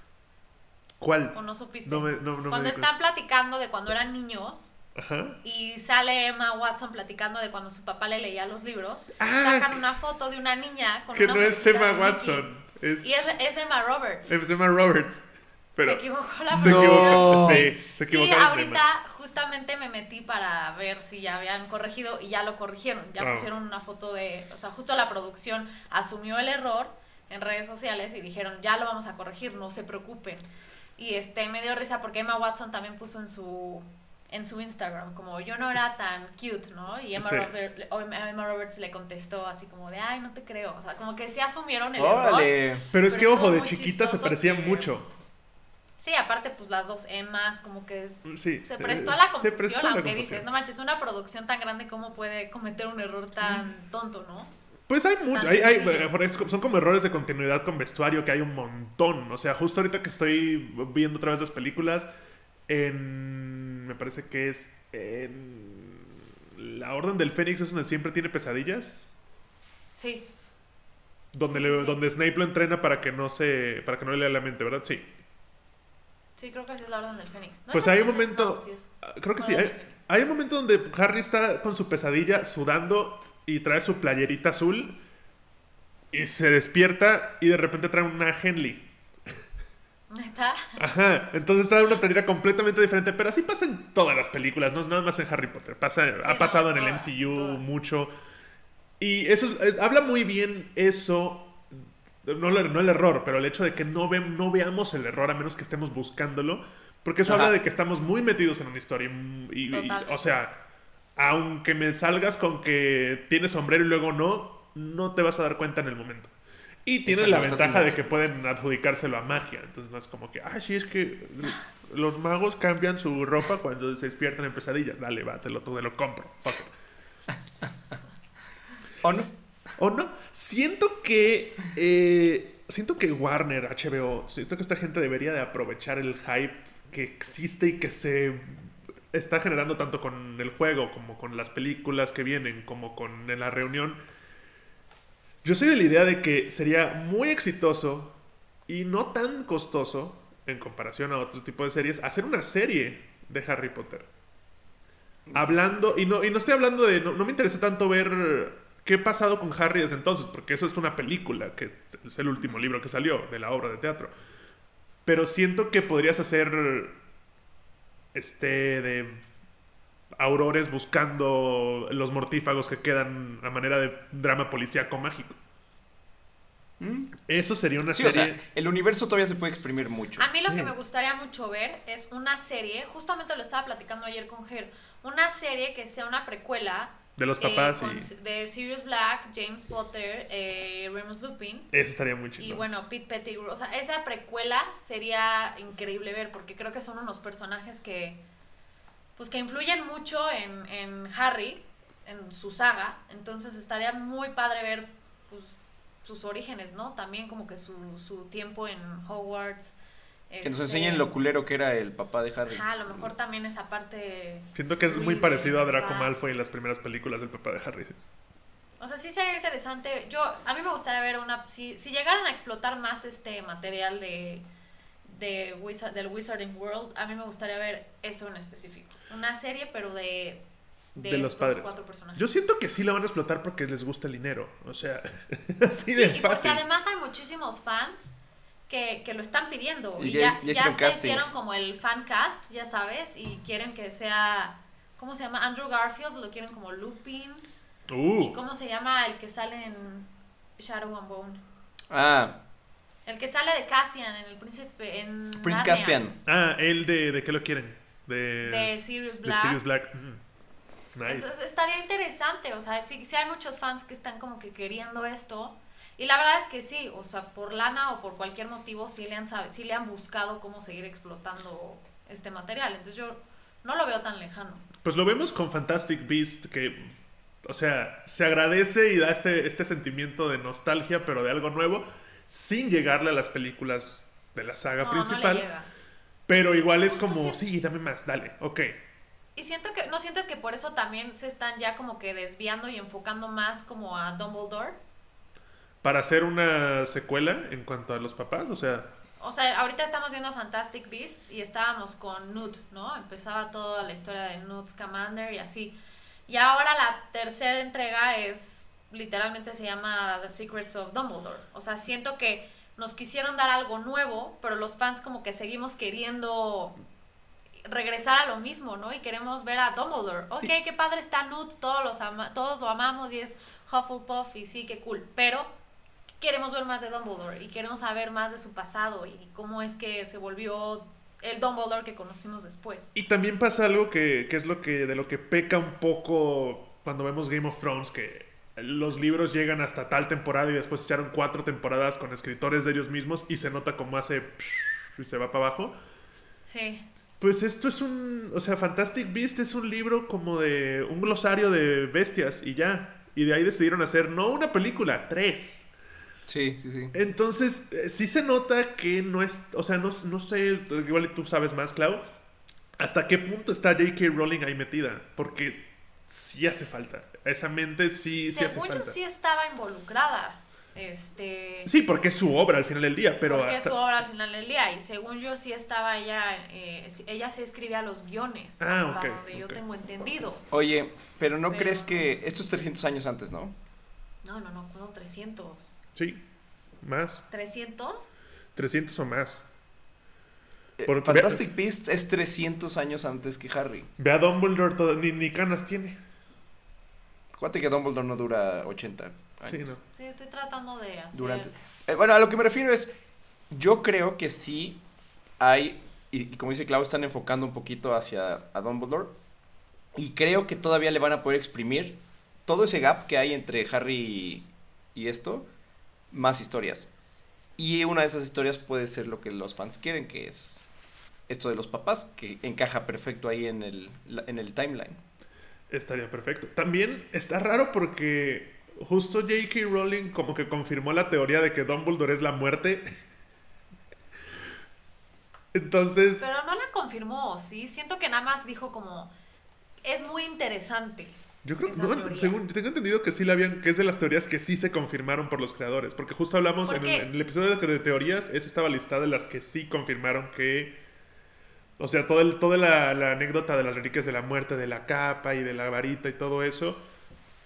A: ¿Cuál?
B: ¿O no supiste?
A: No me, no, no me
B: cuando
A: di
B: están platicando de cuando eran niños.
A: Ajá.
B: y sale Emma Watson platicando de cuando su papá le leía los libros,
A: Ah,
B: sacan una foto de una niña con
A: Que
B: una
A: no es Emma. Watson. Es,
B: Y es, es Emma Roberts.
A: es Emma Roberts. Pero
B: se equivocó la
A: se
C: No.
A: equivocó. Sí, se
B: Y
A: equivocaron. de
B: ahorita
A: Emma.
B: justamente me metí para ver si ya habían corregido y ya lo corrigieron. Ya pusieron una foto de, o sea, justo la producción asumió el error en redes sociales y dijeron, ya lo vamos a corregir, no se preocupen. Y este me dio risa porque Emma Watson también puso en su en su Instagram como yo no era tan cute, ¿no? Y Emma,
A: Sí.
B: Robert- o Emma Emma Roberts le contestó así como de, ay, no te creo. O sea, como que sí asumieron el error.
C: Órale.
A: Pero es
B: Pero
A: que, ojo, de chiquita se
B: que-
A: mucho.
B: Sí, aparte pues las dos Emmas como que
A: Sí.
B: se
A: eh,
B: prestó a la
A: Se
B: confusión,
A: prestó a la
B: aunque
A: confusión.
B: dices, no manches, una producción tan grande, ¿cómo puede cometer un error tan tonto, no?
A: Pues hay mucho, hay, hay- eso son como errores de continuidad con vestuario que hay un montón. O sea, justo ahorita que estoy viendo otra vez las películas, en, me parece que es en La Orden del Fénix es donde siempre tiene pesadillas,
B: Sí,
A: donde,
B: Sí,
A: le-
B: sí, sí.
A: donde Snape lo entrena para que no se, para que no le lea la mente, ¿verdad? Sí.
B: Sí, creo que sí es la Orden del Fénix. ¿No
A: Pues
B: es
A: hay un momento-
B: no, sí es.
A: Ah, Creo que sí. Hay, hay un momento donde Harry está con su pesadilla sudando y trae su playerita azul y se despierta y de repente trae una Henley.
B: ¿Neta?
A: Ajá, entonces trae una playera completamente diferente, pero así pasa en todas las películas, no es nada más en Harry Potter. Pasa, ha
B: no,
A: pasado en el MCU mucho. Y eso es- eh, habla muy bien eso. No, el- no el error, pero el hecho de que no, ve- no veamos el error a menos que estemos buscándolo. Porque eso
C: Ajá.
A: habla de que estamos muy metidos en una historia. y- o sea, aunque me salgas con que tienes sombrero y luego no, no te vas a dar cuenta en el momento. Y tiene
C: Exacto,
A: la ventaja de que pueden adjudicárselo a magia. Entonces no es como que, ah, sí, es que los magos cambian su ropa cuando se despiertan en pesadillas. Dale, va, te lo, te lo compro. Fuck it.
C: ¿O no?
A: ¿O no? Siento que. eh, siento que Warner, HBO, siento que esta gente debería de aprovechar el hype que existe y que se está generando tanto con el juego como con las películas que vienen, como con la reunión. Yo soy de la idea de que sería muy exitoso y no tan costoso en comparación a otro tipo de series hacer una serie de Harry Potter. Hablando, y no, y no estoy hablando de, no, no me interesa tanto ver qué ha pasado con Harry desde entonces, porque eso es una película, que es el último libro que salió de la obra de teatro. Pero siento que podrías hacer este de aurores buscando los mortífagos que quedan a manera de drama policíaco mágico.
C: ¿Mm?
A: Eso sería una
C: Sí, o
A: serie.
C: sea, el universo todavía se puede exprimir mucho.
B: A mí lo
A: Sí.
B: que me gustaría mucho ver es una serie, justamente lo estaba platicando ayer con Ger, una serie que sea una precuela
A: de los
B: eh,
A: papás y
B: de Sirius Black, James Potter, eh, Remus Lupin
A: eso estaría muy
B: y
A: chido.
B: bueno, Pete Pettigrew. O sea, esa precuela sería increíble ver porque creo que son unos personajes que pues que influyen mucho en, en Harry, en su saga. Entonces estaría muy padre ver pues, sus orígenes, ¿no? También como que su, su tiempo en Hogwarts.
C: Que nos
B: este,
C: enseñen lo culero que era el papá de Harry.
B: Ajá, a lo mejor también esa parte.
A: Siento que es muy parecido a Draco. Malfoy en las primeras películas del papá de Harry.
B: O sea, sí sería interesante. Yo, a mí me gustaría ver una. Si, si llegaran a explotar más este material de, de Wizard, del Wizarding World, a mí me gustaría ver eso en específico. Una serie, pero de. De,
A: De los padres.
B: cuatro personajes.
A: Yo siento que sí la van a explotar porque les gusta el dinero. O sea, así
B: Sí,
A: de
B: y porque
A: fácil.
B: además hay muchísimos fans que, que lo están pidiendo.
C: Y
B: Y,
C: ya-
B: ya,
C: hicieron
B: hicieron como el fan cast, ya sabes, y quieren que sea. ¿Cómo se llama? Andrew Garfield, lo quieren como Lupin. ¿Y
A: Uh,
B: cómo se llama el que sale en Shadow and Bone?
C: Ah,
B: El que sale de Cassian en el príncipe. En
C: Prince
B: Narnia,
C: Caspian.
A: ah, él de, de qué lo quieren? De,
B: De Sirius
A: de
B: Black.
A: Sirius Black. Ujú. Nice.
B: Entonces estaría interesante, o sea, sí, sí hay muchos fans que están como que queriendo esto. Y la verdad es que sí, o sea, por lana o por cualquier motivo, sí le han, sabe- sí le han buscado cómo seguir explotando este material. Entonces yo no lo veo tan lejano.
A: Pues lo vemos con Fantastic Beast que, o sea, se agradece y da este, este sentimiento de nostalgia, pero de algo nuevo, sin llegarle a las películas de la saga
B: No, no le
A: principal.
B: llega.
A: pero
B: Sí,
A: igual es como,
B: sí.
A: sí, dame más, dale, ok.
B: Y siento que, ¿no sientes que por eso también se están ya como que desviando y enfocando más como a Dumbledore?
A: Para hacer una secuela en cuanto a los papás, o sea,
B: O sea, ahorita estamos viendo Fantastic Beasts y estábamos con Newt, ¿no? Empezaba toda la historia de Newt Scamander y así. Y ahora la tercera entrega es, literalmente se llama The Secrets of Dumbledore. O sea, siento que nos quisieron dar algo nuevo, pero los fans como que seguimos queriendo regresar a lo mismo, ¿no? Y queremos ver a Dumbledore. Ok, qué padre está Newt, todos, los ama- todos lo amamos y es Hufflepuff y sí, qué cool. Pero queremos ver más de Dumbledore y queremos saber más de su pasado y cómo es que se volvió el Dumbledore que conocimos después.
A: Y también pasa algo que, que es lo que de lo que peca un poco cuando vemos Game of Thrones, que los libros llegan hasta tal temporada y después echaron cuatro temporadas con escritores de ellos mismos y se nota cómo hace y se va para abajo.
B: Sí.
A: Pues esto es un, o sea, Fantastic Beast es un libro como de un glosario de bestias y ya. Y de ahí decidieron hacer no una película, tres.
C: Sí, sí, sí.
A: Entonces, eh, sí se nota que no es, o sea, no, no sé, igual tú sabes más, Clau, hasta qué punto está J.K. Rowling ahí metida, porque sí hace falta. Esa mente sí, sí hace
B: Según yo
A: falta.
B: sí estaba involucrada. Este.
A: Sí, porque es su obra al final del día, pero
B: porque
A: hasta...
B: es su obra al final del día. Y según yo, sí estaba ella. eh, ella sí escribía los guiones.
A: Ah,
B: hasta
A: ok,
B: donde yo
A: ok.
B: tengo entendido.
C: Oye, pero ¿no
B: Pero
C: crees que
B: sé.
C: esto es 300 años antes, no?
B: No, no, no, como 300.
A: Sí, más.
B: ¿300?
A: 300 o más.
C: Eh,
A: Por-
C: Fantastic Beasts es 300 años antes que Harry.
A: Ve a Dumbledore, todo- ni, ni canas tiene.
C: Acuérdate que Dumbledore no dura 80 años.
A: Sí, no.
B: Sí, estoy tratando de hacer.
C: Durante. Eh, bueno, a lo que me refiero es, yo creo que sí hay, y, y como dice Clau, están enfocando un poquito hacia a Dumbledore, y creo que todavía le van a poder exprimir todo ese gap que hay entre Harry y, y esto, más historias. Y una de esas historias puede ser lo que los fans quieren, que es esto de los papás, que encaja perfecto ahí en el, en el timeline.
A: Estaría perfecto. También está raro porque justo J.K. Rowling como que confirmó la teoría de que Dumbledore es la muerte. Entonces,
B: Pero no la confirmó, ¿sí? Siento que nada más dijo como. Es muy interesante.
A: Yo creo no, según tengo entendido que sí la habían, que es de las teorías que sí se confirmaron por los creadores, porque justo hablamos en el, en el episodio de, de teorías, esa estaba listada de las que sí confirmaron que o sea, todo el, toda la, la anécdota de las reliquias de la muerte, de la capa y de la varita y todo eso,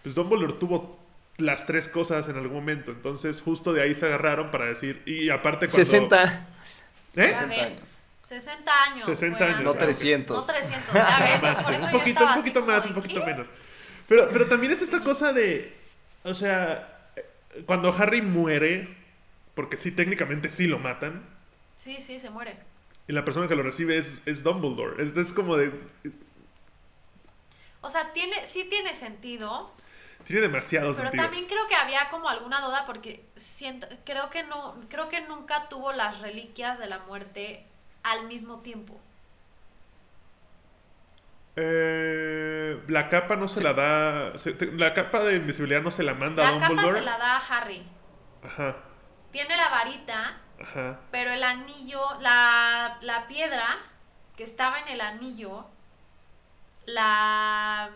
A: pues Dumbledore tuvo las tres cosas en algún momento. Entonces, justo de ahí se agarraron para decir. Y aparte, cuando.
C: 60,
A: ¿Eh?
C: 60
B: ven.
C: años.
B: 60 años.
A: 60
B: fue
A: años.
C: No
A: ok.
C: 300.
B: No 300. Ya ves,
A: Más,
B: por eso
A: un poquito, un poquito más, un poquito
B: ¿qué?
A: menos. Pero, pero también es esta cosa de. O sea, cuando Harry muere, porque sí, técnicamente sí lo matan,
B: Sí, sí, se muere.
A: y la persona que lo recibe es, es Dumbledore. Es, es como de.
B: O sea, tiene, sí tiene sentido,
A: Tiene demasiado
B: pero
A: sentido.
B: también creo que había como alguna duda porque siento, creo que no, creo que nunca tuvo las reliquias de la muerte al mismo tiempo.
A: Eh, la capa no se la da. se- te- la capa de invisibilidad no se la manda a
B: La capa
A: Dumbledore.
B: se la da a Harry.
A: Ajá,
B: Tiene la varita,
A: ajá.
B: pero el anillo, la, la piedra que estaba en el anillo, la...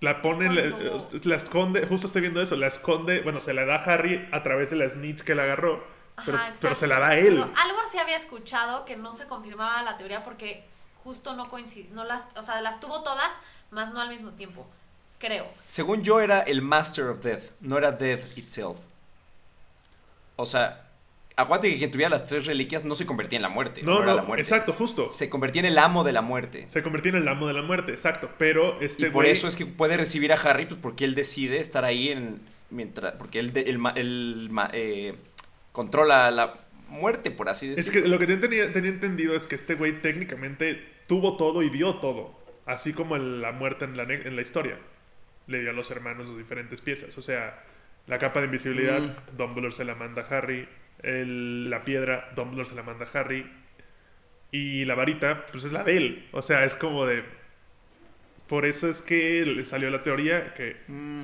A: La pone,
B: Es
A: la,
B: cuando-
A: la esconde, justo estoy viendo eso, la esconde, bueno, se la da a Harry a través de la snitch que la agarró, pero,
B: Ajá,
A: pero
B: exacto.
A: se la da a él.
B: Pero algo así había escuchado que no se confirmaba la teoría porque justo no coincide, no las, o sea, las tuvo todas, más no al mismo tiempo, creo.
C: Según yo era el Master of Death, no era Death itself. O sea, acuérdate que quien tuviera las tres reliquias no se convertía en la muerte.
A: No,
C: era
A: no,
C: la muerte.
A: exacto, justo.
C: Se convertía en el amo de la muerte.
A: Se convirtió en el amo de la muerte, exacto, pero este
C: y por
A: güey-
C: eso es que puede recibir a Harry, pues porque él decide estar ahí en. mientras Porque él, de- él ma- él ma- eh, controla la muerte, por así
A: Es
C: decirlo.
A: que lo que yo tenía, tenía entendido es que este güey técnicamente tuvo todo y dio todo, así como en la muerte en la, en la historia. Le dio a los hermanos las diferentes piezas, o sea, la capa de invisibilidad,
C: Mm.
A: Dumbledore se la manda a Harry, el- la piedra, Dumbledore se la manda a Harry, y la varita, pues es la de él, o sea, es como de... Por eso es que le salió la teoría que
C: Mm,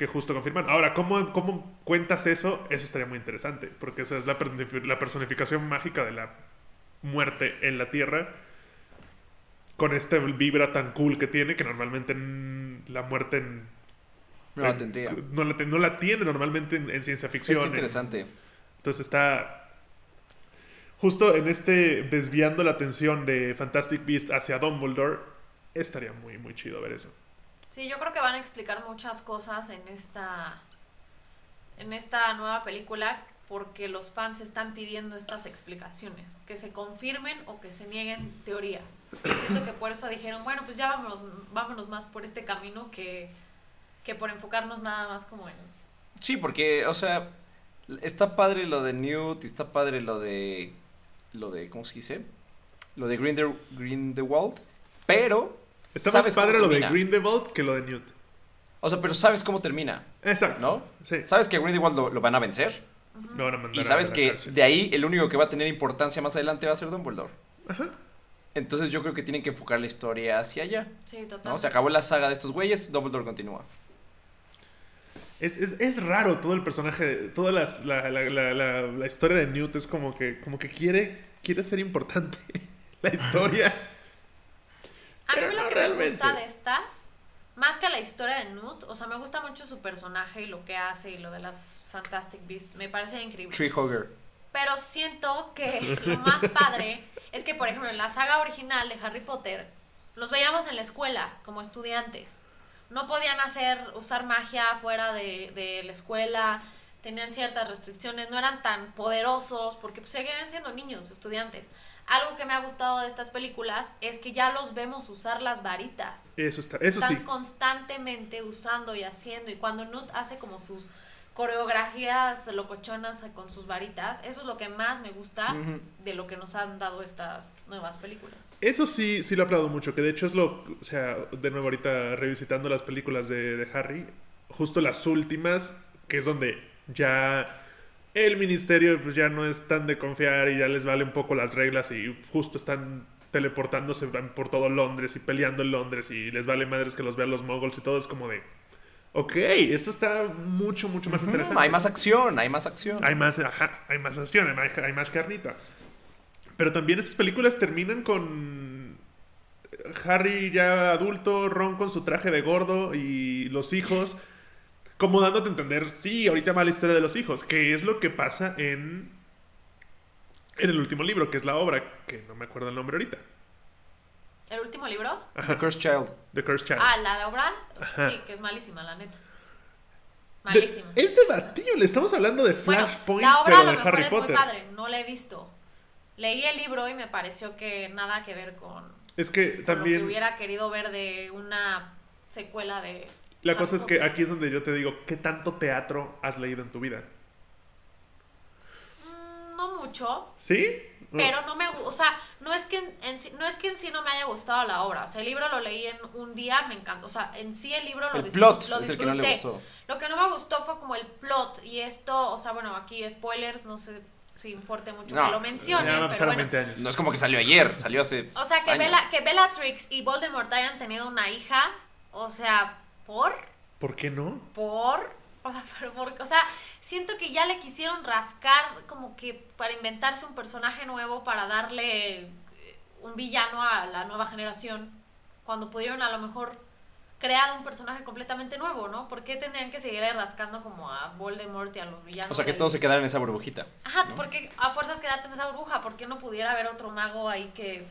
A: que justo confirman. Ahora, ¿cómo, ¿cómo cuentas eso? Eso estaría muy interesante, porque esa es la, personifi- la personificación mágica de la muerte en la Tierra, con este vibra tan cool que tiene, que normalmente en la muerte en-
C: no la
A: en-
C: tendría.
A: no la, no la tiene normalmente en, en ciencia ficción. En-
C: interesante.
A: entonces está justo en este desviando la atención de Fantastic Beast hacia Dumbledore, estaría muy, muy chido ver eso.
B: Sí, yo creo que van a explicar muchas cosas en esta en esta nueva película porque los fans están pidiendo estas explicaciones, que se confirmen o que se nieguen teorías. Siento que por eso dijeron, bueno, pues ya vámonos, vámonos más por este camino que, que por enfocarnos nada más como en...
C: Sí, porque, o sea, está padre lo de Newt, está padre lo de. Lo de. ¿Cómo se dice? Lo de Green Grindelwald, pero.
A: Está más padre lo de
C: termina.
A: Grindelwald que lo de Newt.
C: O sea, pero sabes cómo termina,
A: Exacto.
C: ¿no?
A: Sí.
C: Sabes que a Grindelwald lo, lo van a vencer.
A: Lo van a mandar
C: Y sabes que
A: cárcel.
C: de ahí el único que va a tener importancia más adelante va a ser Dumbledore.
A: Ajá.
C: Entonces yo creo que tienen que enfocar la historia hacia allá.
B: Sí, total.
C: ¿no? Se acabó la saga de estos güeyes, Dumbledore continúa.
A: Es, es, es raro todo el personaje, toda las- la, la, la, la, la historia de Newt es como que, como que quiere, quiere ser importante la historia.
B: A mí lo que
A: realmente.
B: me gusta de estas más que la historia de Newt, o sea, me gusta mucho su personaje y lo que hace y lo de las Fantastic Beasts, me parece increíble.
C: Tree Hugger.
B: Pero siento que lo más padre es que, por ejemplo, en la saga original de Harry Potter, los veíamos en la escuela como estudiantes. No podían hacer, usar magia fuera de, de la escuela, tenían ciertas restricciones, no eran tan poderosos porque pues, seguían siendo niños, estudiantes. Algo que me ha gustado de estas películas es que ya los vemos usar las varitas.
A: Eso está, eso
B: Están
A: sí.
B: constantemente usando y haciendo. Y cuando Nut hace como sus coreografías locochonas con sus varitas, eso es lo que más me gusta de lo que nos han dado estas nuevas películas.
A: Eso sí, sí lo aplaudo mucho, que de hecho es lo, o sea, de nuevo ahorita revisitando las películas de, de Harry, justo las últimas, que es donde ya el ministerio pues ya no es tan de confiar y ya les vale un poco las reglas y justo están teleportándose van por todo Londres y peleando en Londres y les vale madres que los vean los moguls y todo es como de, ok, esto está mucho, mucho más interesante.
C: Hay más acción, hay más acción.
A: Hay más, ajá, hay más acción, hay más, hay más carnita. Pero también esas películas terminan con Harry ya adulto, Ron con su traje de gordo y los hijos, como dándote a entender, sí, ahorita va la historia de los hijos, que es lo que pasa en, en el último libro, que es la obra, que no me acuerdo el nombre ahorita,
B: ¿El último libro?
C: The Cursed Child.
A: The Cursed Child.
B: Ah, la obra.
A: Ajá.
B: Sí, que es malísima, la neta.
A: De-
B: Malísima.
A: es debatible, estamos hablando de
B: Bueno,
A: Flashpoint,
B: la obra
A: pero
B: a lo
A: de
B: mejor
A: Harry
B: es
A: Potter.
B: muy padre, no la he visto. Leí el libro y me pareció que nada que ver con,
A: Es que
B: con lo
A: también...
B: que hubiera querido ver de una secuela de...
A: La cosa es que aquí es donde yo te digo, ¿qué tanto teatro has leído en tu vida?
B: Mm, no mucho,
A: ¿Sí?
B: pero no me o sea, no es que en, no es que en sí no me haya gustado la obra, o sea, el libro lo leí en un día, me encantó, o sea, en sí el libro lo,
C: El plot
B: lo
C: es el que no le
B: disfruté.
C: gustó.
B: Lo que no me gustó fue como el plot y esto, o sea, bueno, aquí spoilers, no sé si importe mucho
C: No,
B: que lo mencione,
A: Ya va a
B: pero
A: pasar
B: bueno.
A: 20 años.
C: No es como que salió ayer, salió hace.
B: O sea, que,
C: años.
B: Bella, que Bellatrix y Voldemort hayan tenido una hija, o sea, ¿por?
A: ¿Por qué no?
B: ¿Por? O sea, pero por- o sea, siento que ya le quisieron rascar como que para inventarse un personaje nuevo, para darle eh, un villano a la nueva generación, cuando pudieron a lo mejor crear un personaje completamente nuevo, ¿no? ¿Por qué tendrían que seguirle rascando como a Voldemort y a los villanos?
C: O sea, que
B: del-
C: todos se quedaron en esa burbujita.
B: Ajá,
C: ¿no?
B: porque a fuerzas quedarse en esa burbuja, ¿por qué no pudiera haber otro mago ahí que...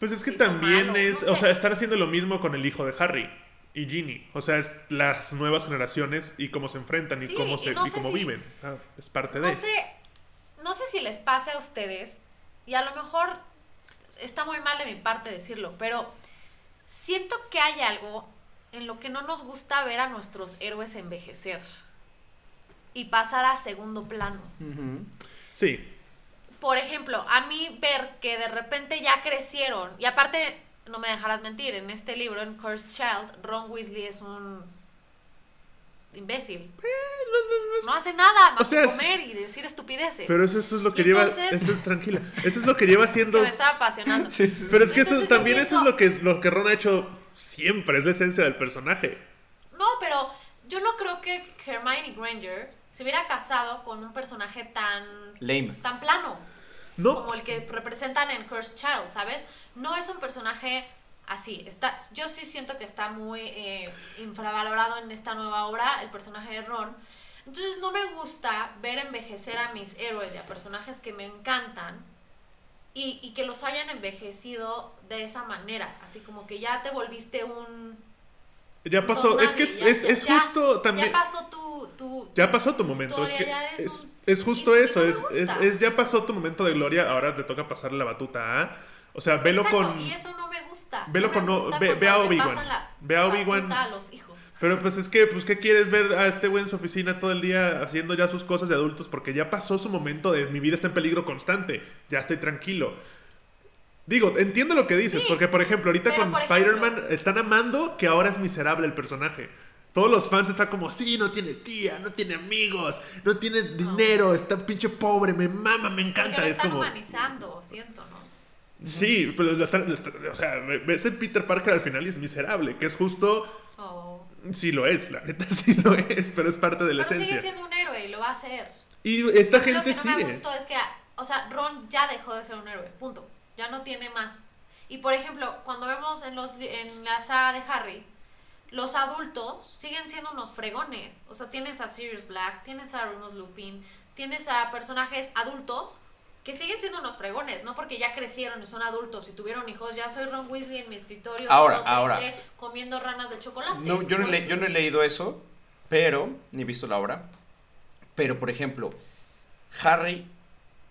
A: Pues es que también
B: malos,
A: es,
B: no
A: o
B: sé.
A: sea, están haciendo lo mismo con el hijo de Harry y Ginny. O sea, es las nuevas generaciones y cómo se enfrentan y cómo
B: y
A: se
B: no
A: y
B: sé
A: cómo
B: si-
A: viven. Ah, es parte
B: No
A: de.
B: sé, no sé si les pase a ustedes, y a lo mejor está muy mal de mi parte decirlo, pero siento que hay algo en lo que no nos gusta ver a nuestros héroes envejecer y pasar a segundo plano.
A: Sí.
B: Por ejemplo, a mí ver que de repente ya crecieron, y aparte, no me dejarás mentir, en este libro, en Cursed Child, Ron Weasley es un imbécil. No hace nada más
A: O sea,
B: comer y decir estupideces.
A: Pero eso, eso es lo que
B: Y
A: lleva.
B: entonces-
A: Eso es tranquila. Eso es lo que lleva
B: que
A: haciendo.
B: me estaba apasionando.
C: Sí, sí,
A: Pero es que eso, también eso es lo que, lo que Ron ha hecho siempre. Es la esencia del personaje.
B: No, pero yo no creo que Hermione Granger se hubiera casado con un personaje tan,
C: Lame.
B: tan plano
A: No.
B: como el que representan en Cursed Child, ¿sabes? No es un personaje así. Está, yo sí siento que está muy eh, infravalorado en esta nueva obra, el personaje de Ron. Entonces no me gusta ver envejecer a mis héroes y a personajes que me encantan y, y que los hayan envejecido de esa manera. Así como que ya te volviste un...
A: Ya pasó.
B: Don
A: Es que es, es,
B: ya-
A: es
B: ya-
A: justo también.
B: Ya pasó tu... tu
A: Ya pasó tu momento, es que
B: historia, ya eres
A: es,
B: un-
A: es justo eso, es, es, es ya pasó tu momento de gloria, ahora te toca pasarle la batuta a... O sea, velo
B: Exacto,
A: con...
B: Y eso no me gusta.
A: velo
B: no
A: con no-
B: gusta
A: ve- ve a Obi-Wan. Ve a Obi-Wan.
B: batuta a los hijos.
A: Pero pues es que, pues, ¿qué quieres ver a este güey en su oficina todo el día haciendo ya sus cosas de adultos? Porque ya pasó su momento de mi vida está en peligro constante, ya estoy tranquilo. Digo, entiendo lo que dices,
B: Sí,
A: porque por ejemplo, ahorita con Spider-Man están amando que ahora es miserable el personaje. Todos los fans están como, sí, no tiene tía, no tiene amigos, no tiene dinero, está pinche pobre, me mama, me encanta.
B: lo
A: Es
B: están
A: como,
B: humanizando, siento, ¿no?
A: sí, pero lo están- lo están- o sea, ves el Peter Parker al final y es miserable, que es justo,
B: O-
A: sí lo es, la neta sí lo es, pero es parte de la
B: Pero
A: esencia.
B: sigue siendo un héroe y lo va a hacer.
A: Y esta
B: Lo
A: gente
B: que no me
A: sigue.
B: gustó es que, o sea, Ron ya dejó de ser un héroe, punto. Ya no tiene más. Y por ejemplo, cuando vemos en, los, en la saga de Harry, los adultos siguen siendo unos fregones. O sea, tienes a Sirius Black, tienes a Remus Lupin, tienes a personajes adultos que siguen siendo unos fregones, no porque ya crecieron y son adultos y tuvieron hijos, ya soy Ron Weasley en mi escritorio
C: Ahora,
B: todo
C: ahora.
B: triste, comiendo ranas de chocolate.
C: No, yo, no le- yo no he leído eso, pero, ni visto la obra. Pero, por ejemplo, Harry,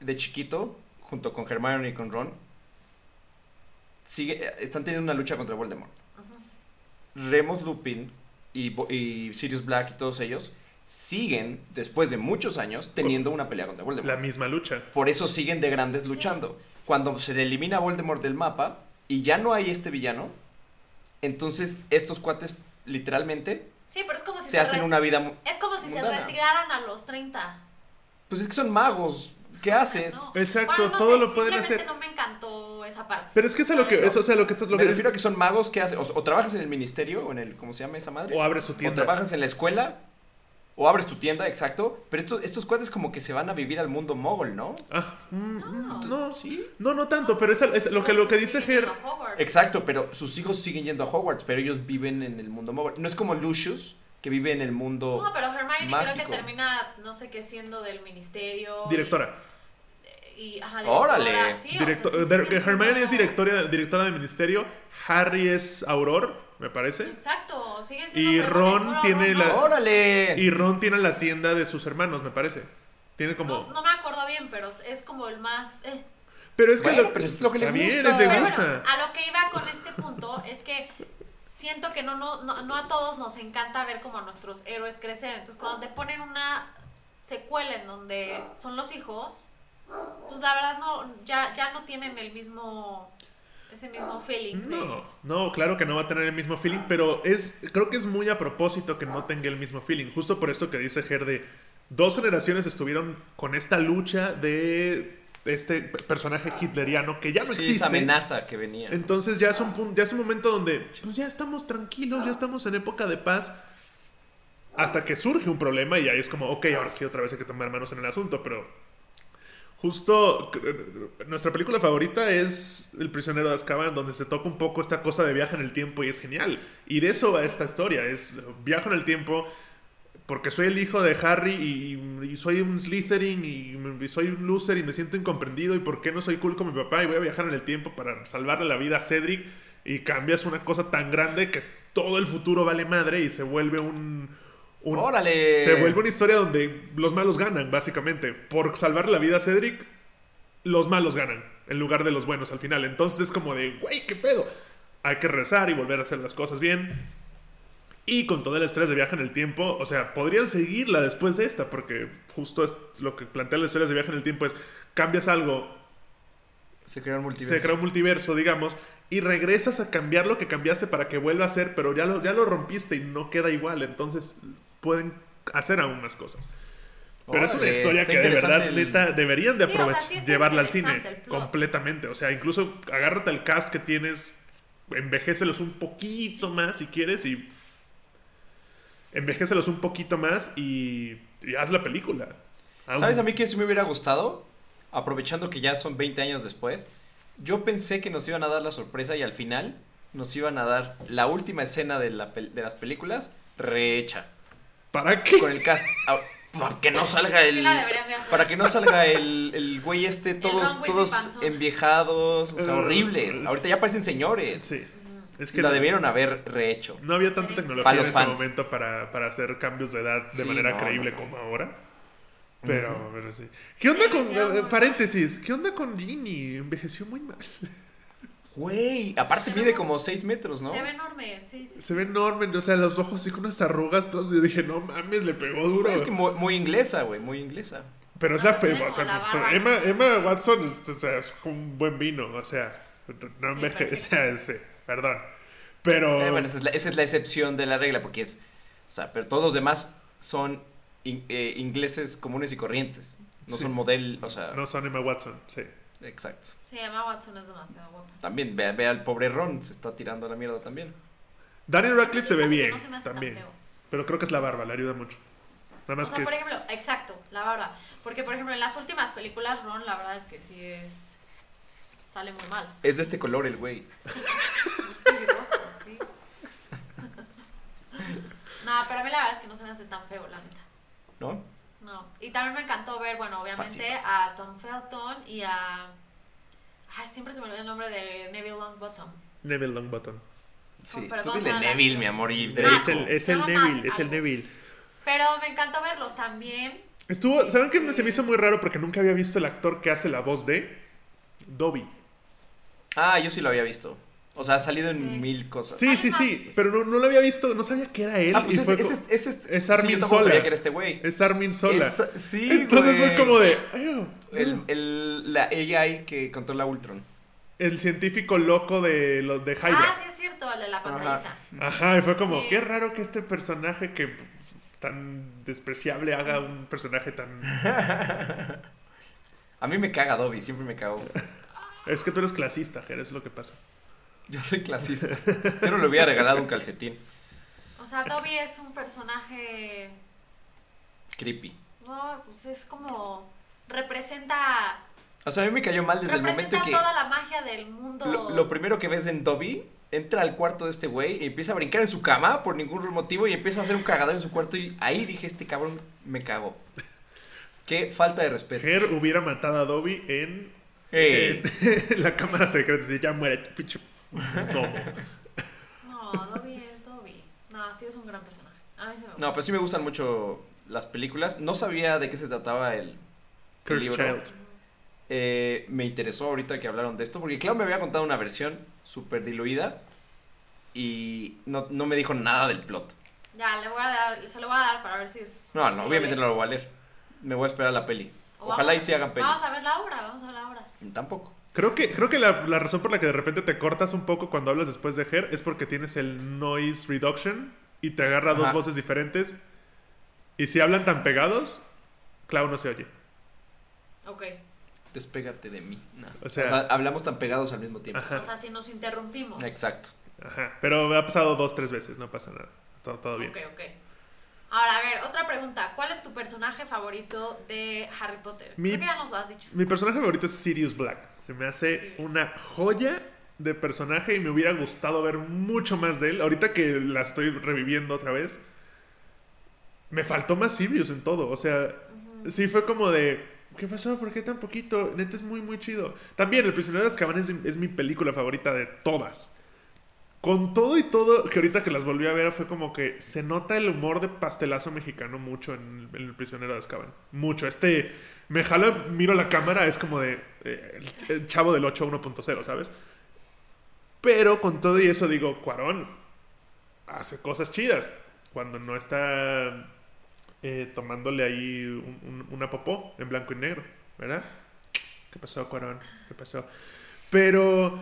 C: de chiquito, junto con Hermione y con Ron, sigue, están teniendo una lucha contra Voldemort. Remus Lupin y, Sirius Black y todos ellos siguen, después de muchos años, teniendo una pelea contra Voldemort.
A: La misma lucha.
C: Por eso siguen de grandes luchando. Cuando se le elimina a Voldemort del mapa y ya no hay este villano, entonces estos cuates literalmente
B: Sí, pero es como si
C: se hacen una vida...
B: Es como si
C: mundana.
B: se retiraran a los 30.
C: Pues es que son magos. ¿Qué haces?
B: No.
A: Exacto,
B: Bueno, no
A: todo
B: sé,
A: lo pueden hacer.
B: no me encantó esa parte.
A: Pero es que es a lo que, eso, o sea, lo que, lo
C: Me
A: que
C: refiero a que son magos que hacen. O, o trabajas en el ministerio o en el. ¿Cómo se llama esa madre?
A: o abre su
C: O
A: tienda.
C: trabajas en la escuela. O abres tu tienda, exacto. Pero estos, estos cuates como que se van a vivir al mundo mogol, ¿no?
A: Ah,
B: No.
A: no,
C: Sí.
A: no, no tanto, pero es, es lo que lo que dice Ger.
C: Exacto, pero sus hijos siguen yendo a Hogwarts, pero ellos viven en el mundo mogol. No es como Lucius, que vive en el mundo.
B: No, pero Hermione creo que termina, no sé qué, siendo del ministerio.
A: Directora.
B: Y, ajá,
C: Órale.
B: sí, o sea,
A: Directo-
B: sí
A: de-
B: siguen
A: Hermione es directora, directora del ministerio. Harry es Auror, me parece.
B: Exacto, siguen siendo
A: Y Ron tiene
B: Ron
A: la-
B: no.
C: ¡Órale!
A: Y Ron tiene la tienda de sus hermanos, me parece. Tiene como.
B: No, no me acuerdo bien, pero es como el más... eh.
A: Pero es que
C: Bueno,
A: lo,
C: pero es lo que le
A: bien,
C: gusta.
B: Pero bueno,
A: gusta.
B: a lo que iba con este punto es que siento que no, no, no, no a todos nos encanta ver como a nuestros héroes crecer. Entonces, cuando te ponen una secuela en donde son los hijos, pues la verdad no, ya, ya no tienen el mismo, ese mismo feeling. de-
A: No, no, claro que no va a tener el mismo feeling, pero es, creo que es muy a propósito que no tenga el mismo feeling. Justo por esto que dice Ger de dos generaciones estuvieron con esta lucha de este personaje hitleriano que ya no
C: Sí, esa
A: existe.
C: amenaza que venía.
A: Entonces ya es un punto, ya es un momento donde pues ya estamos tranquilos, ya estamos en época de paz. Hasta que surge un problema y ahí es como, ok, ahora sí otra vez hay que tomar manos en el asunto, pero justo nuestra película favorita es El prisionero de Azkaban, donde se toca un poco esta cosa de viaje en el tiempo y es genial. Y de eso va esta historia, es viajo en el tiempo porque soy el hijo de Harry y, y soy un Slytherin y, y soy un loser y me siento incomprendido y por qué no soy cool con mi papá y voy a viajar en el tiempo para salvarle la vida a Cedric y cambias una cosa tan grande que todo el futuro vale madre y se vuelve un... un-
C: ¡Órale!
A: Se vuelve una historia donde los malos ganan, básicamente. Por salvar la vida a Cedric, los malos ganan en lugar de los buenos al final. Entonces es como de, güey, ¿qué pedo? Hay que rezar y volver a hacer las cosas bien. Y con todo el estrés de viaje en el tiempo, o sea, podrían seguirla después de esta, porque justo es lo que plantean las historias de viaje en el tiempo es, cambias algo,
C: Se creó un multiverso.
A: se crea un multiverso, digamos, y regresas a cambiar lo que cambiaste para que vuelva a ser, pero ya lo, ya lo rompiste y no queda igual, entonces pueden hacer aún más cosas. Pero es una historia que de verdad,
C: el-
A: neta, deberían de
B: Sí, o sea,
A: aprovechar,
B: sí
A: llevarla al cine completamente. O sea, incluso agárrate el cast que tienes, envejécelos un poquito más si quieres y envejécelos un poquito más y, y haz la película. Aún-
C: ¿Sabes a mí que sí me hubiera gustado? Aprovechando que ya son 20 años después. Yo pensé que nos iban a dar la sorpresa y al final nos iban a dar la última escena de, la pel- de las películas rehecha.
A: ¿Para qué?
C: Con el cast. ah, Para que no salga el.
B: Sí.
C: Para que no salga el, el güey este, todos, todos enviejados, o sea,
A: Uh,
C: horribles.
A: es-
C: Ahorita ya parecen señores.
A: Sí. Es
C: Que la
A: no-
C: debieron haber rehecho.
A: No había tanta tecnología en ese momento para, para hacer cambios de edad de
C: Sí,
A: manera
C: no,
A: creíble
C: no, no.
A: como ahora. Pero, pero sí. ¿Qué onda con. paréntesis. ¿Qué onda con Ginny? Envejeció muy mal.
C: Güey, aparte
B: Se
C: mide
B: como-
C: como 6 metros, ¿no?
B: Se ve enorme, sí, sí.
A: Se ve enorme, o sea, los ojos así con unas arrugas. Todos, yo dije, no mames, le pegó duro.
C: Es que muy, muy inglesa, güey, muy inglesa.
A: Pero, o sea,
B: pero
A: o pues. Emma, Emma Watson es, o sea, es un buen vino, o sea, no envejece, o sea, sí, perdón. Pero.
C: Eh, bueno, esa es, la, esa es la excepción de la regla, porque es. O sea, pero todos los demás son in- eh, ingleses comunes y corrientes. No
A: Sí.
C: son model, o sea.
A: No son Emma Watson, sí.
C: Exacto.
B: Sí, Emma Watson es demasiado guapa.
C: También, ve, ve al pobre Ron, se está tirando a la mierda también.
A: Daniel Radcliffe se ve bien,
B: no se me hace tan
A: también.
B: feo.
A: Pero creo que es la barba, le ayuda mucho. Nada
B: O
A: más
B: sea,
A: que.
B: por ejemplo, exacto, la verdad. Porque, por ejemplo, en las últimas películas, Ron, la verdad es que sí es. sale muy mal.
C: Es de este color el güey.
B: Es pelirrojo, sí. pero a mí la verdad es que no se me hace tan feo, la neta.
C: ¿No?
B: No. Y también me encantó ver, bueno, obviamente
C: Fácil.
B: a Tom Felton y a. Ay, siempre se me olvida el nombre de Neville Longbottom.
A: Neville Longbottom.
C: Sí,
B: pero
C: tú
B: ¿cómo se
C: dile Neville, mi amor, y Draco.
A: Es el, es el
B: No,
A: Neville,
B: Matt,
A: es el. Neville.
B: Pero me encantó verlos también.
A: Estuvo, ¿saben qué? Se me hizo muy raro porque nunca había visto el actor que hace la voz de Dobby.
C: Ah, yo sí lo había visto. O sea, ha salido en
B: Sí.
C: mil cosas.
A: Sí, sí, sí, pero no, no lo había visto, no sabía que era él.
C: Ah, pues
A: es
C: sí,
A: Armin
C: yo tampoco
A: Sola.
C: sabía que era este güey.
A: es Armin Sola.
C: Es- sí,
A: Entonces
C: güey.
A: fue como de... "Ay,
C: El, el, la AI que controla Ultron.
A: El científico loco de los de
B: Ah,
A: Hydra.
B: sí, es cierto, el de la pantallita.
A: Ajá, y fue como,
B: Sí.
A: qué raro que este personaje que tan despreciable haga un personaje tan...
C: A mí me caga Dobby, siempre me cago.
A: Es que tú eres clasista, Ger, es lo que pasa.
C: Yo soy clasista. Yo no le hubiera regalado un calcetín.
B: O sea, Dobby es un personaje.
C: Creepy.
B: No, pues es como. Representa.
C: O sea, a mí me cayó mal desde el momento que...
B: toda la magia del mundo.
C: Lo, lo primero que ves en Dobby, entra al cuarto de este güey y empieza a brincar en su cama por ningún motivo y empieza a hacer un cagadero en su cuarto y ahí dije, este cabrón me cagó. Qué falta de respeto.
A: Ger hubiera matado a Dobby en,
C: Ey.
A: en la cámara secreta y ya muere, pinche gnomo.
B: No, Dobby es Dobby. No, sí es un gran personaje. A mí se me gusta.
C: No, pero sí me gustan mucho las películas. No sabía de qué se trataba el, libro.
A: Child.
C: Eh, me interesó ahorita que hablaron de esto, porque claro, me había contado una versión súper diluida y no, no me dijo nada del plot.
B: Ya, le voy a dar, se lo voy a dar para ver si es.
C: No,
B: si
C: no, obviamente no lo voy a leer. Me voy a esperar a la peli.
B: O
C: Ojalá y sí hagan peli.
B: Vamos a ver la obra, vamos a ver la obra.
C: Tampoco.
A: Creo que, creo que la, la razón por la que de repente te cortas un poco cuando hablas después de Ger es porque tienes el noise reduction y te agarra dos voces diferentes. Y si hablan tan pegados, Clau no se oye.
B: Ok.
C: Despégate de mí. No.
A: O sea-
C: hablamos tan pegados al mismo tiempo.
A: Ajá.
B: O sea, si nos interrumpimos.
C: Exacto.
A: Ajá. Pero me ha pasado dos, tres veces, no pasa nada. Todo, todo bien.
B: Ok, ok. Ahora, a ver, otra pregunta. ¿Cuál es tu personaje favorito de Harry Potter?
A: Mi-
B: Creo que ya nos lo has dicho.
A: Mi personaje favorito es Sirius Black. Se me hace
B: Sirius.
A: una joya de personaje y me hubiera gustado ver mucho más de él. Ahorita que la estoy reviviendo otra vez, me faltó más Sirius en todo. O sea, sí fue como de, ¿qué pasó? ¿Por qué tan poquito? Neta es muy, muy chido. También El prisionero de Azkaban es, es mi película favorita de todas. Con todo y todo, que ahorita que las volví a ver fue como que se nota el humor de pastelazo mexicano mucho en, El prisionero de Azkaban. Mucho. Este, me jalo, miro la cámara, es como de eh, el, chavo del 8 1.0, ¿sabes? Pero con todo y eso digo, Cuarón hace cosas chidas. Cuando no está eh, tomándole ahí un- un- una popó en blanco y negro, ¿verdad? ¿Qué pasó, Cuarón? ¿Qué pasó? Pero,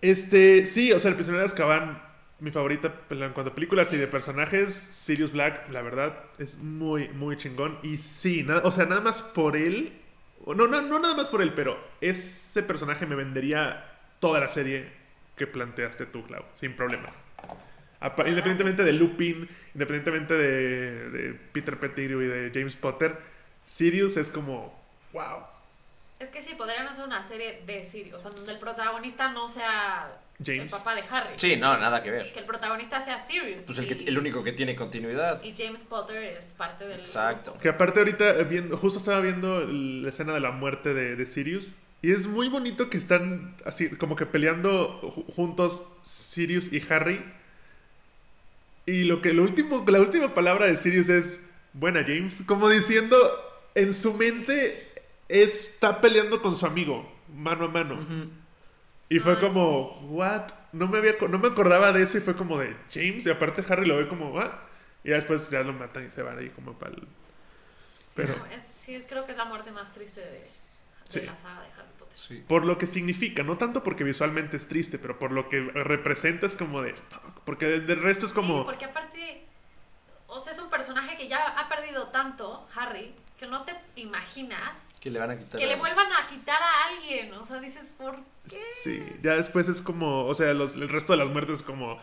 A: este, sí, o sea, el prisionero de Azkaban, mi favorita pues, en cuanto a películas y de personajes, Sirius Black, la verdad, es muy, muy chingón. Y sí, o sea, nada más por él, no, no, no nada más por él, pero ese personaje me vendería toda la serie que planteaste tú, Clau, sin problemas. Apa- Independientemente de Lupin, independientemente de, de Peter Pettigrew y de James Potter, Sirius es como, wow,
B: Es que sí, podrían hacer una serie de Sirius, o sea, donde el protagonista no sea el
A: James.
B: papá de Harry.
C: Sí, no, nada que ver.
B: Que el protagonista sea Sirius.
C: Pues el,
B: y,
C: que, el único que tiene continuidad.
B: y James Potter es parte del.
C: Exacto.
A: Que aparte ahorita, eh, viendo, justo estaba viendo la escena de la muerte de, de Sirius. Y es muy bonito que están así, como que peleando ju- juntos Sirius y Harry. Y lo que lo último, la última palabra de Sirius es buena James. Como diciendo, en su mente está peleando con su amigo, mano a mano.
C: Ujú.
A: Y fue como, what? No me, había, no me acordaba de eso y fue como de James. Y aparte Harry lo ve como, ah. Y después ya lo matan y se van ahí como para el...
B: Sí,
A: Pero-
B: es- sí, creo que es la muerte más triste de, de
A: Sí.
B: la saga de Harry Potter.
C: Sí.
A: Por lo que significa, no tanto porque visualmente es triste, pero por lo que representa es como de... fuck, Porque del, resto es
B: Sí,
A: como...
B: porque aparte, o sea, es un personaje que ya ha perdido tanto, Harry, que no te imaginas
C: Que le van a quitar.
B: que le
C: a-
B: vuelvan a quitar a alguien. O sea, dices, ¿por qué?
A: Sí, ya después es como... O sea, los- el resto de las muertes es como...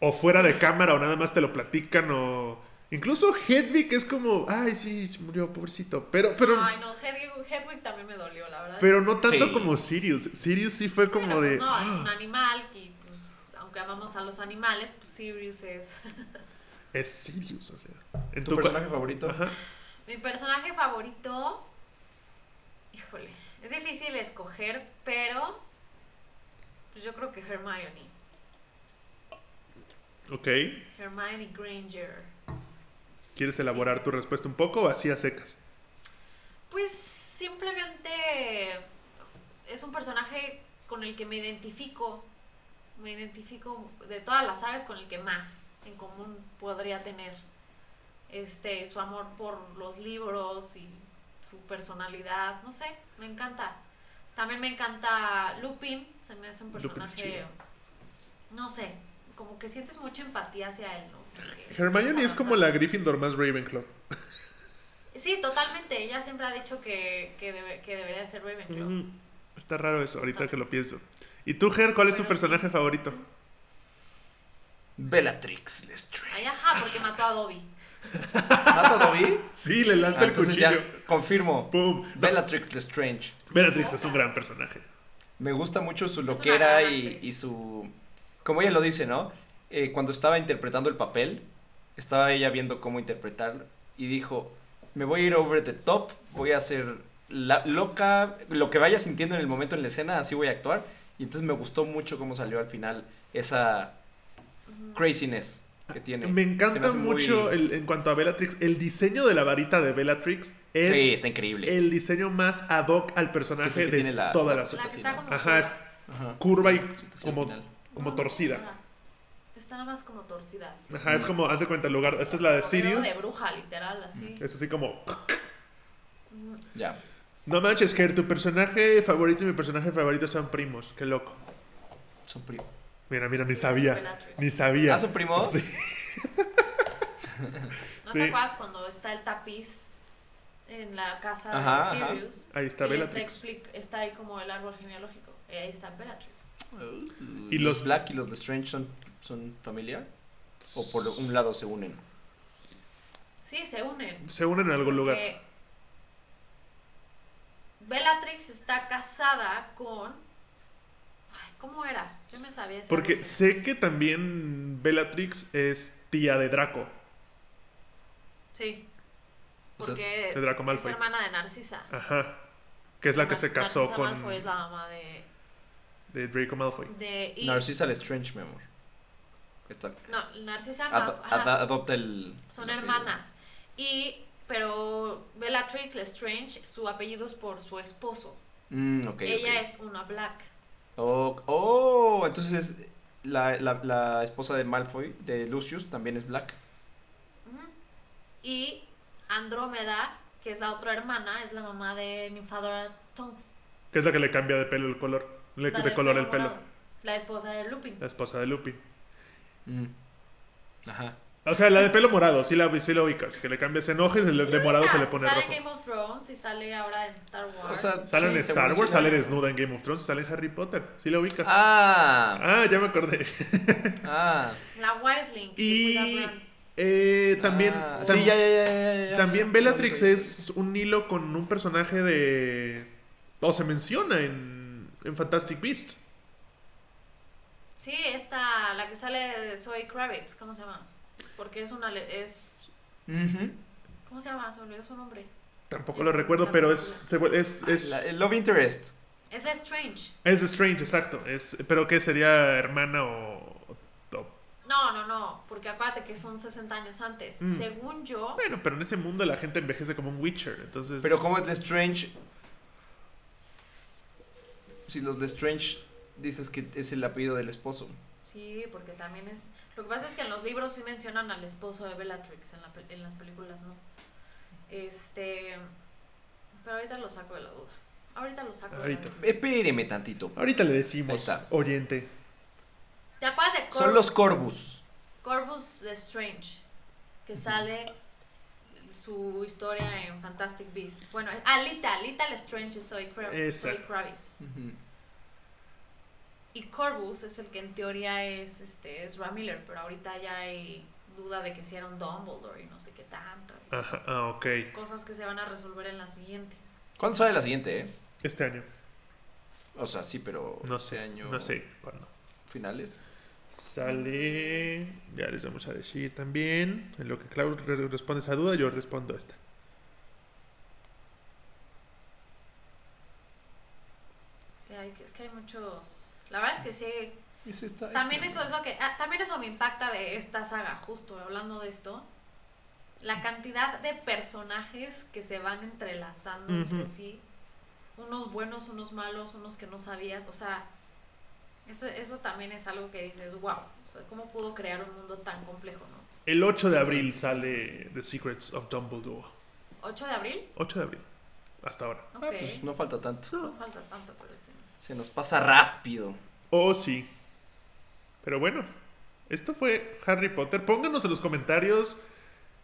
A: O fuera de cámara o nada más te lo platican o... Incluso Hedwig es como... Ay, sí, se murió, pobrecito. Pero, pero,
B: Ay, no, Hedwig, Hedwig también me dolió, la verdad.
A: pero no tanto
C: Sí.
A: como Sirius. Sirius sí fue como
B: Pero,
A: de...
B: pues, no, es
A: "Ah".
B: un animal y pues, aunque amamos a los animales, pues Sirius es...
A: es Sirius, o sea. En
C: ¿Tu
A: tu
C: personaje favorito?
A: Ajá.
B: Mi personaje favorito. Híjole. Es difícil escoger, pero. Pues yo creo que Hermione.
A: Ok.
B: Hermione Granger.
A: ¿Quieres elaborar tu respuesta un poco o así a secas?
B: Pues simplemente es un personaje con el que me identifico. Me identifico de todas las áreas con el que más en común podría tener. Este, su amor por los libros y su personalidad, no sé, me encanta. También me encanta Lupin, se me hace un personaje, no sé, como que sientes mucha empatía hacia él, ¿no? Porque
A: Hermione es como la Gryffindor más Ravenclaw.
B: Sí, totalmente. Ella siempre ha dicho que, que, debe- que debería de ser Ravenclaw.
A: Ujú. Está raro eso, ahorita que lo pienso. ¿Y tú, Ger, cuál es tu
B: sí.
A: personaje favorito?
C: Bellatrix Lestrange.
B: Ay, ajá, porque mató a Dobby.
C: ¿Mata a Dobby?
A: Sí, le lanza
C: Ah,
A: el
C: entonces
A: cuchillo.
C: ya confirmo.
A: ¡Pum!
C: Bellatrix Lestrange.
A: Bellatrix es un gran personaje.
C: Me gusta mucho su loquera y, y su... Como ella lo dice, ¿no? Eh, cuando estaba interpretando el papel, estaba ella viendo cómo interpretarlo y dijo, me voy a ir over the top, voy a hacer la, loca, lo que vaya sintiendo en el momento en la escena, así voy a actuar. Y entonces me gustó mucho cómo salió al final esa craziness que tiene.
A: Me encanta
C: hace muy-
A: mucho el- en cuanto a Bellatrix. El diseño de la varita de Bellatrix es
C: Sí, está increíble.
A: el diseño más ad hoc al personaje
C: Que es el que
A: de
C: tiene la-
A: todas
C: la-
A: las
B: La que
C: sí,
B: está
C: ¿no?
B: como
A: Ajá, es
C: Ajá.
A: curva y como,
C: final.
A: como
B: No,
A: torcida.
B: Está nada más como torcida. así.
A: Ajá, es como, haz de cuenta el lugar. Esta es la de Sirius.
B: de bruja, literal, así.
A: Es así como.
C: Ya.
A: No manches, Ger, tu personaje favorito y mi personaje favorito son primos. Qué loco.
C: Son primos.
A: Mira, mira, ni
B: Sí,
A: sabía. Ni sabía.
C: ¿Ah, son primos?
A: Sí.
B: ¿No
A: Sí.
B: te acuerdas cuando está el tapiz en la casa
C: Ajá,
B: de
C: ajá.
B: Sirius?
A: Ahí está
B: Y
A: Bellatrix.
B: expli- está ahí como el árbol genealógico. Y ahí está Bellatrix.
C: ¿Y
A: los-
C: los Black y los Lestrange son, son familiar? ¿O por un lado se unen?
B: Sí, se unen.
A: Se unen en algún lugar.
B: Bellatrix está casada con. ¿Cómo era? Yo me sabía ese
A: Porque
B: nombre.
A: sé que también Bellatrix es tía de Draco.
B: Sí.
C: O sea,
B: Porque
A: de Draco
B: es hermana de Narcisa.
A: Ajá. Que es la que se
B: Narcisa
A: casó con.
B: Malfoy es la mamá de.
A: De Draco Malfoy.
B: de y-
C: Narcisa Lestrange, mi amor. Está,
B: No, Narcisa
C: ad-
B: Malfoy. ajá.
C: ad- adopta el...
B: Son
C: el
B: hermanas. Y. Pero Bellatrix Lestrange, su apellido es por su esposo.
C: Mm, ok,
B: Ella es una Black.
C: Oh, oh, entonces la, la, la esposa de Malfoy, de Lucius, también es Black.
B: Y Andrómeda, que es la otra hermana, es la mamá de Nymphadora Tonks.
A: Que es la que le cambia de pelo el color. Le,
B: La
A: de color el pelo.
B: morado. La esposa de Lupin.
A: La esposa de Lupin.
C: Mm. Ajá.
A: O sea, la de pelo morado, sí la, sí la ubicas. Que le cambia, se enoja y de, de morado se le pone
B: sale
A: rojo.
B: en Game of Thrones y sale ahora en Star Wars.
C: O sea,
A: Sale en Star Wars, sale desnuda en Game of Thrones, sale en Harry Potter. Sí la ubicas.
C: Ah,
A: Ah, ya me acordé.
C: ah.
B: la Wildling.
A: Y eh, también,
C: Ah,
A: tam-
C: sí, ya, ya, ya, ya, ya,
A: también
C: ya.
A: Bellatrix es un hilo con un personaje de... O se menciona en, en Fantastic Beasts.
B: Sí, esta, la que sale de Zoe Kravitz, ¿cómo se llama? Porque es una, le- es. ¿cómo se llama? Se olvidó su nombre.
A: Tampoco lo recuerdo, pero es, se es, es,
C: La- el Love Interest.
B: Es la Strange.
A: es Strange, exacto. Es, pero que sería hermana o... o-
B: No, no, no, porque acuérdate que son 60 años antes.
A: Mm.
B: Según yo,
A: Bueno, pero en ese mundo la gente envejece como un Witcher, entonces...
C: Pero como es Lestrange, si los Lestrange dices que es el apellido del esposo.
B: sí, porque también es... Lo que pasa es que en los libros sí mencionan al esposo de Bellatrix, en, la en las películas no. Este... Pero ahorita lo saco de la duda. Ahorita lo saco
A: Ahorita.
B: de la duda.
C: Espéreme tantito.
A: Ahorita le decimos,
C: está.
A: oyente.
B: ¿Te acuerdas de Cor
C: Son los Corvus.
B: Corvus Lestrange? Que sale su historia en Fantastic Beasts. Bueno, Alita, Alita Lestrange es Zoe, Kra-
A: Esa.
B: Zoe Kravitz.
C: Ujú.
B: Y Corvus es el que en teoría es este Ezra Miller, pero ahorita ya hay duda de que si era un Dumbledore y no sé qué tanto.
A: Ajá, ah, ok.
B: Cosas que se van a resolver en la siguiente.
C: ¿Cuándo sale la siguiente, eh?
A: Este año.
C: O sea, sí, pero
A: No
C: este
A: sé,
C: año.
A: no sé cuándo.
C: Finales.
A: Sale. Ya les vamos a decir también. En lo que Clau re- responde esa duda, yo respondo esta.
B: Sí, hay, es que hay muchos. La verdad es que sí.
C: Es esta-
B: También eso es lo que. ah, también eso me impacta de esta saga, justo hablando de esto. La cantidad de personajes que se van entrelazando entre sí. Unos buenos, unos malos, unos que no sabías. O sea, eso, eso también es algo que dices, wow. O sea, ¿cómo pudo crear un mundo tan complejo, no?
A: El 8 de abril sale The Secrets of Dumbledore.
B: ¿8 de abril?
A: 8 de abril. Hasta ahora.
B: Ok.
C: Ah, pues no falta tanto.
B: No falta tanto, pero sí.
C: Se nos pasa rápido.
A: Oh, sí. Pero bueno, esto fue Harry Potter. Pónganos en los comentarios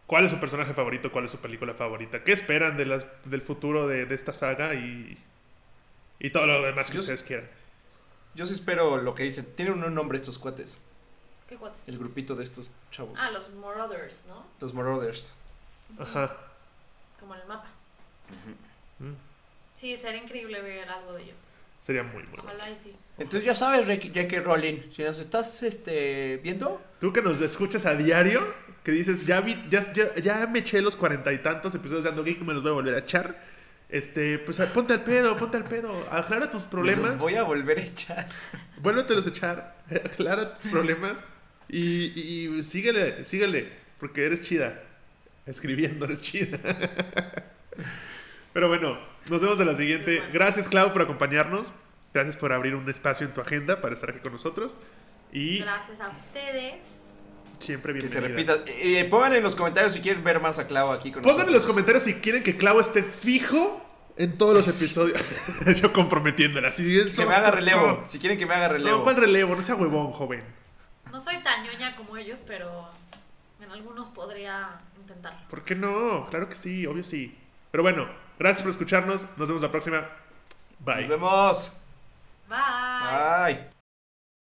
A: cuál es su personaje favorito, cuál es su película favorita, qué esperan de las, del futuro de, de esta saga y, y todo lo demás que
C: Yo-
A: ustedes quieran.
C: Yo sí espero lo que dicen. Tienen un nombre estos cuates.
B: ¿Qué cuates?
C: El grupito de estos chavos.
B: Ah, los Marauders, ¿no?
C: Los Marauders.
A: Ajá.
B: Como en el mapa.
A: Mm,
B: Sí, sería increíble ver algo de ellos.
A: Sería muy bueno.
B: Ojalá y sí.
C: Entonces ya sabes, J.K. Rowling, si nos estás este, viendo,
A: Tú que nos escuchas a diario, que dices, ya vi, ya, ya, ya me eché los cuarenta y tantos episodios de Ando Geek, me los voy a volver a echar. Este, pues ponte al pedo, ponte al pedo, aclara tus problemas.
C: los voy a volver a echar.
A: Vuélvetelos a echar, aclara tus problemas y, y síguele, síguele, porque eres chida. Escribiendo, eres chida. Pero bueno, nos vemos en la siguiente. Gracias, Clau, por acompañarnos. Gracias por abrir un espacio en tu agenda para estar aquí con nosotros. Y
B: Gracias a ustedes.
A: siempre
C: Que
A: bienvenida.
C: se repita. Eh, pongan en los comentarios si quieren ver más a Clau aquí con
A: Pongan en los
C: nosotros.
A: comentarios si quieren que Clau esté fijo en todos los episodios. Yo comprometiéndola. así,
C: Que me haga relevo. Si quieren que me haga relevo.
A: No, ¿cuál relevo? No sea huevón, joven.
B: No soy tan ñoña como ellos, pero en algunos podría intentarlo.
A: ¿Por qué no? Claro que sí, obvio sí. Pero bueno, gracias por escucharnos. Nos vemos la próxima. Bye.
C: Nos vemos.
B: Bye.
C: Bye.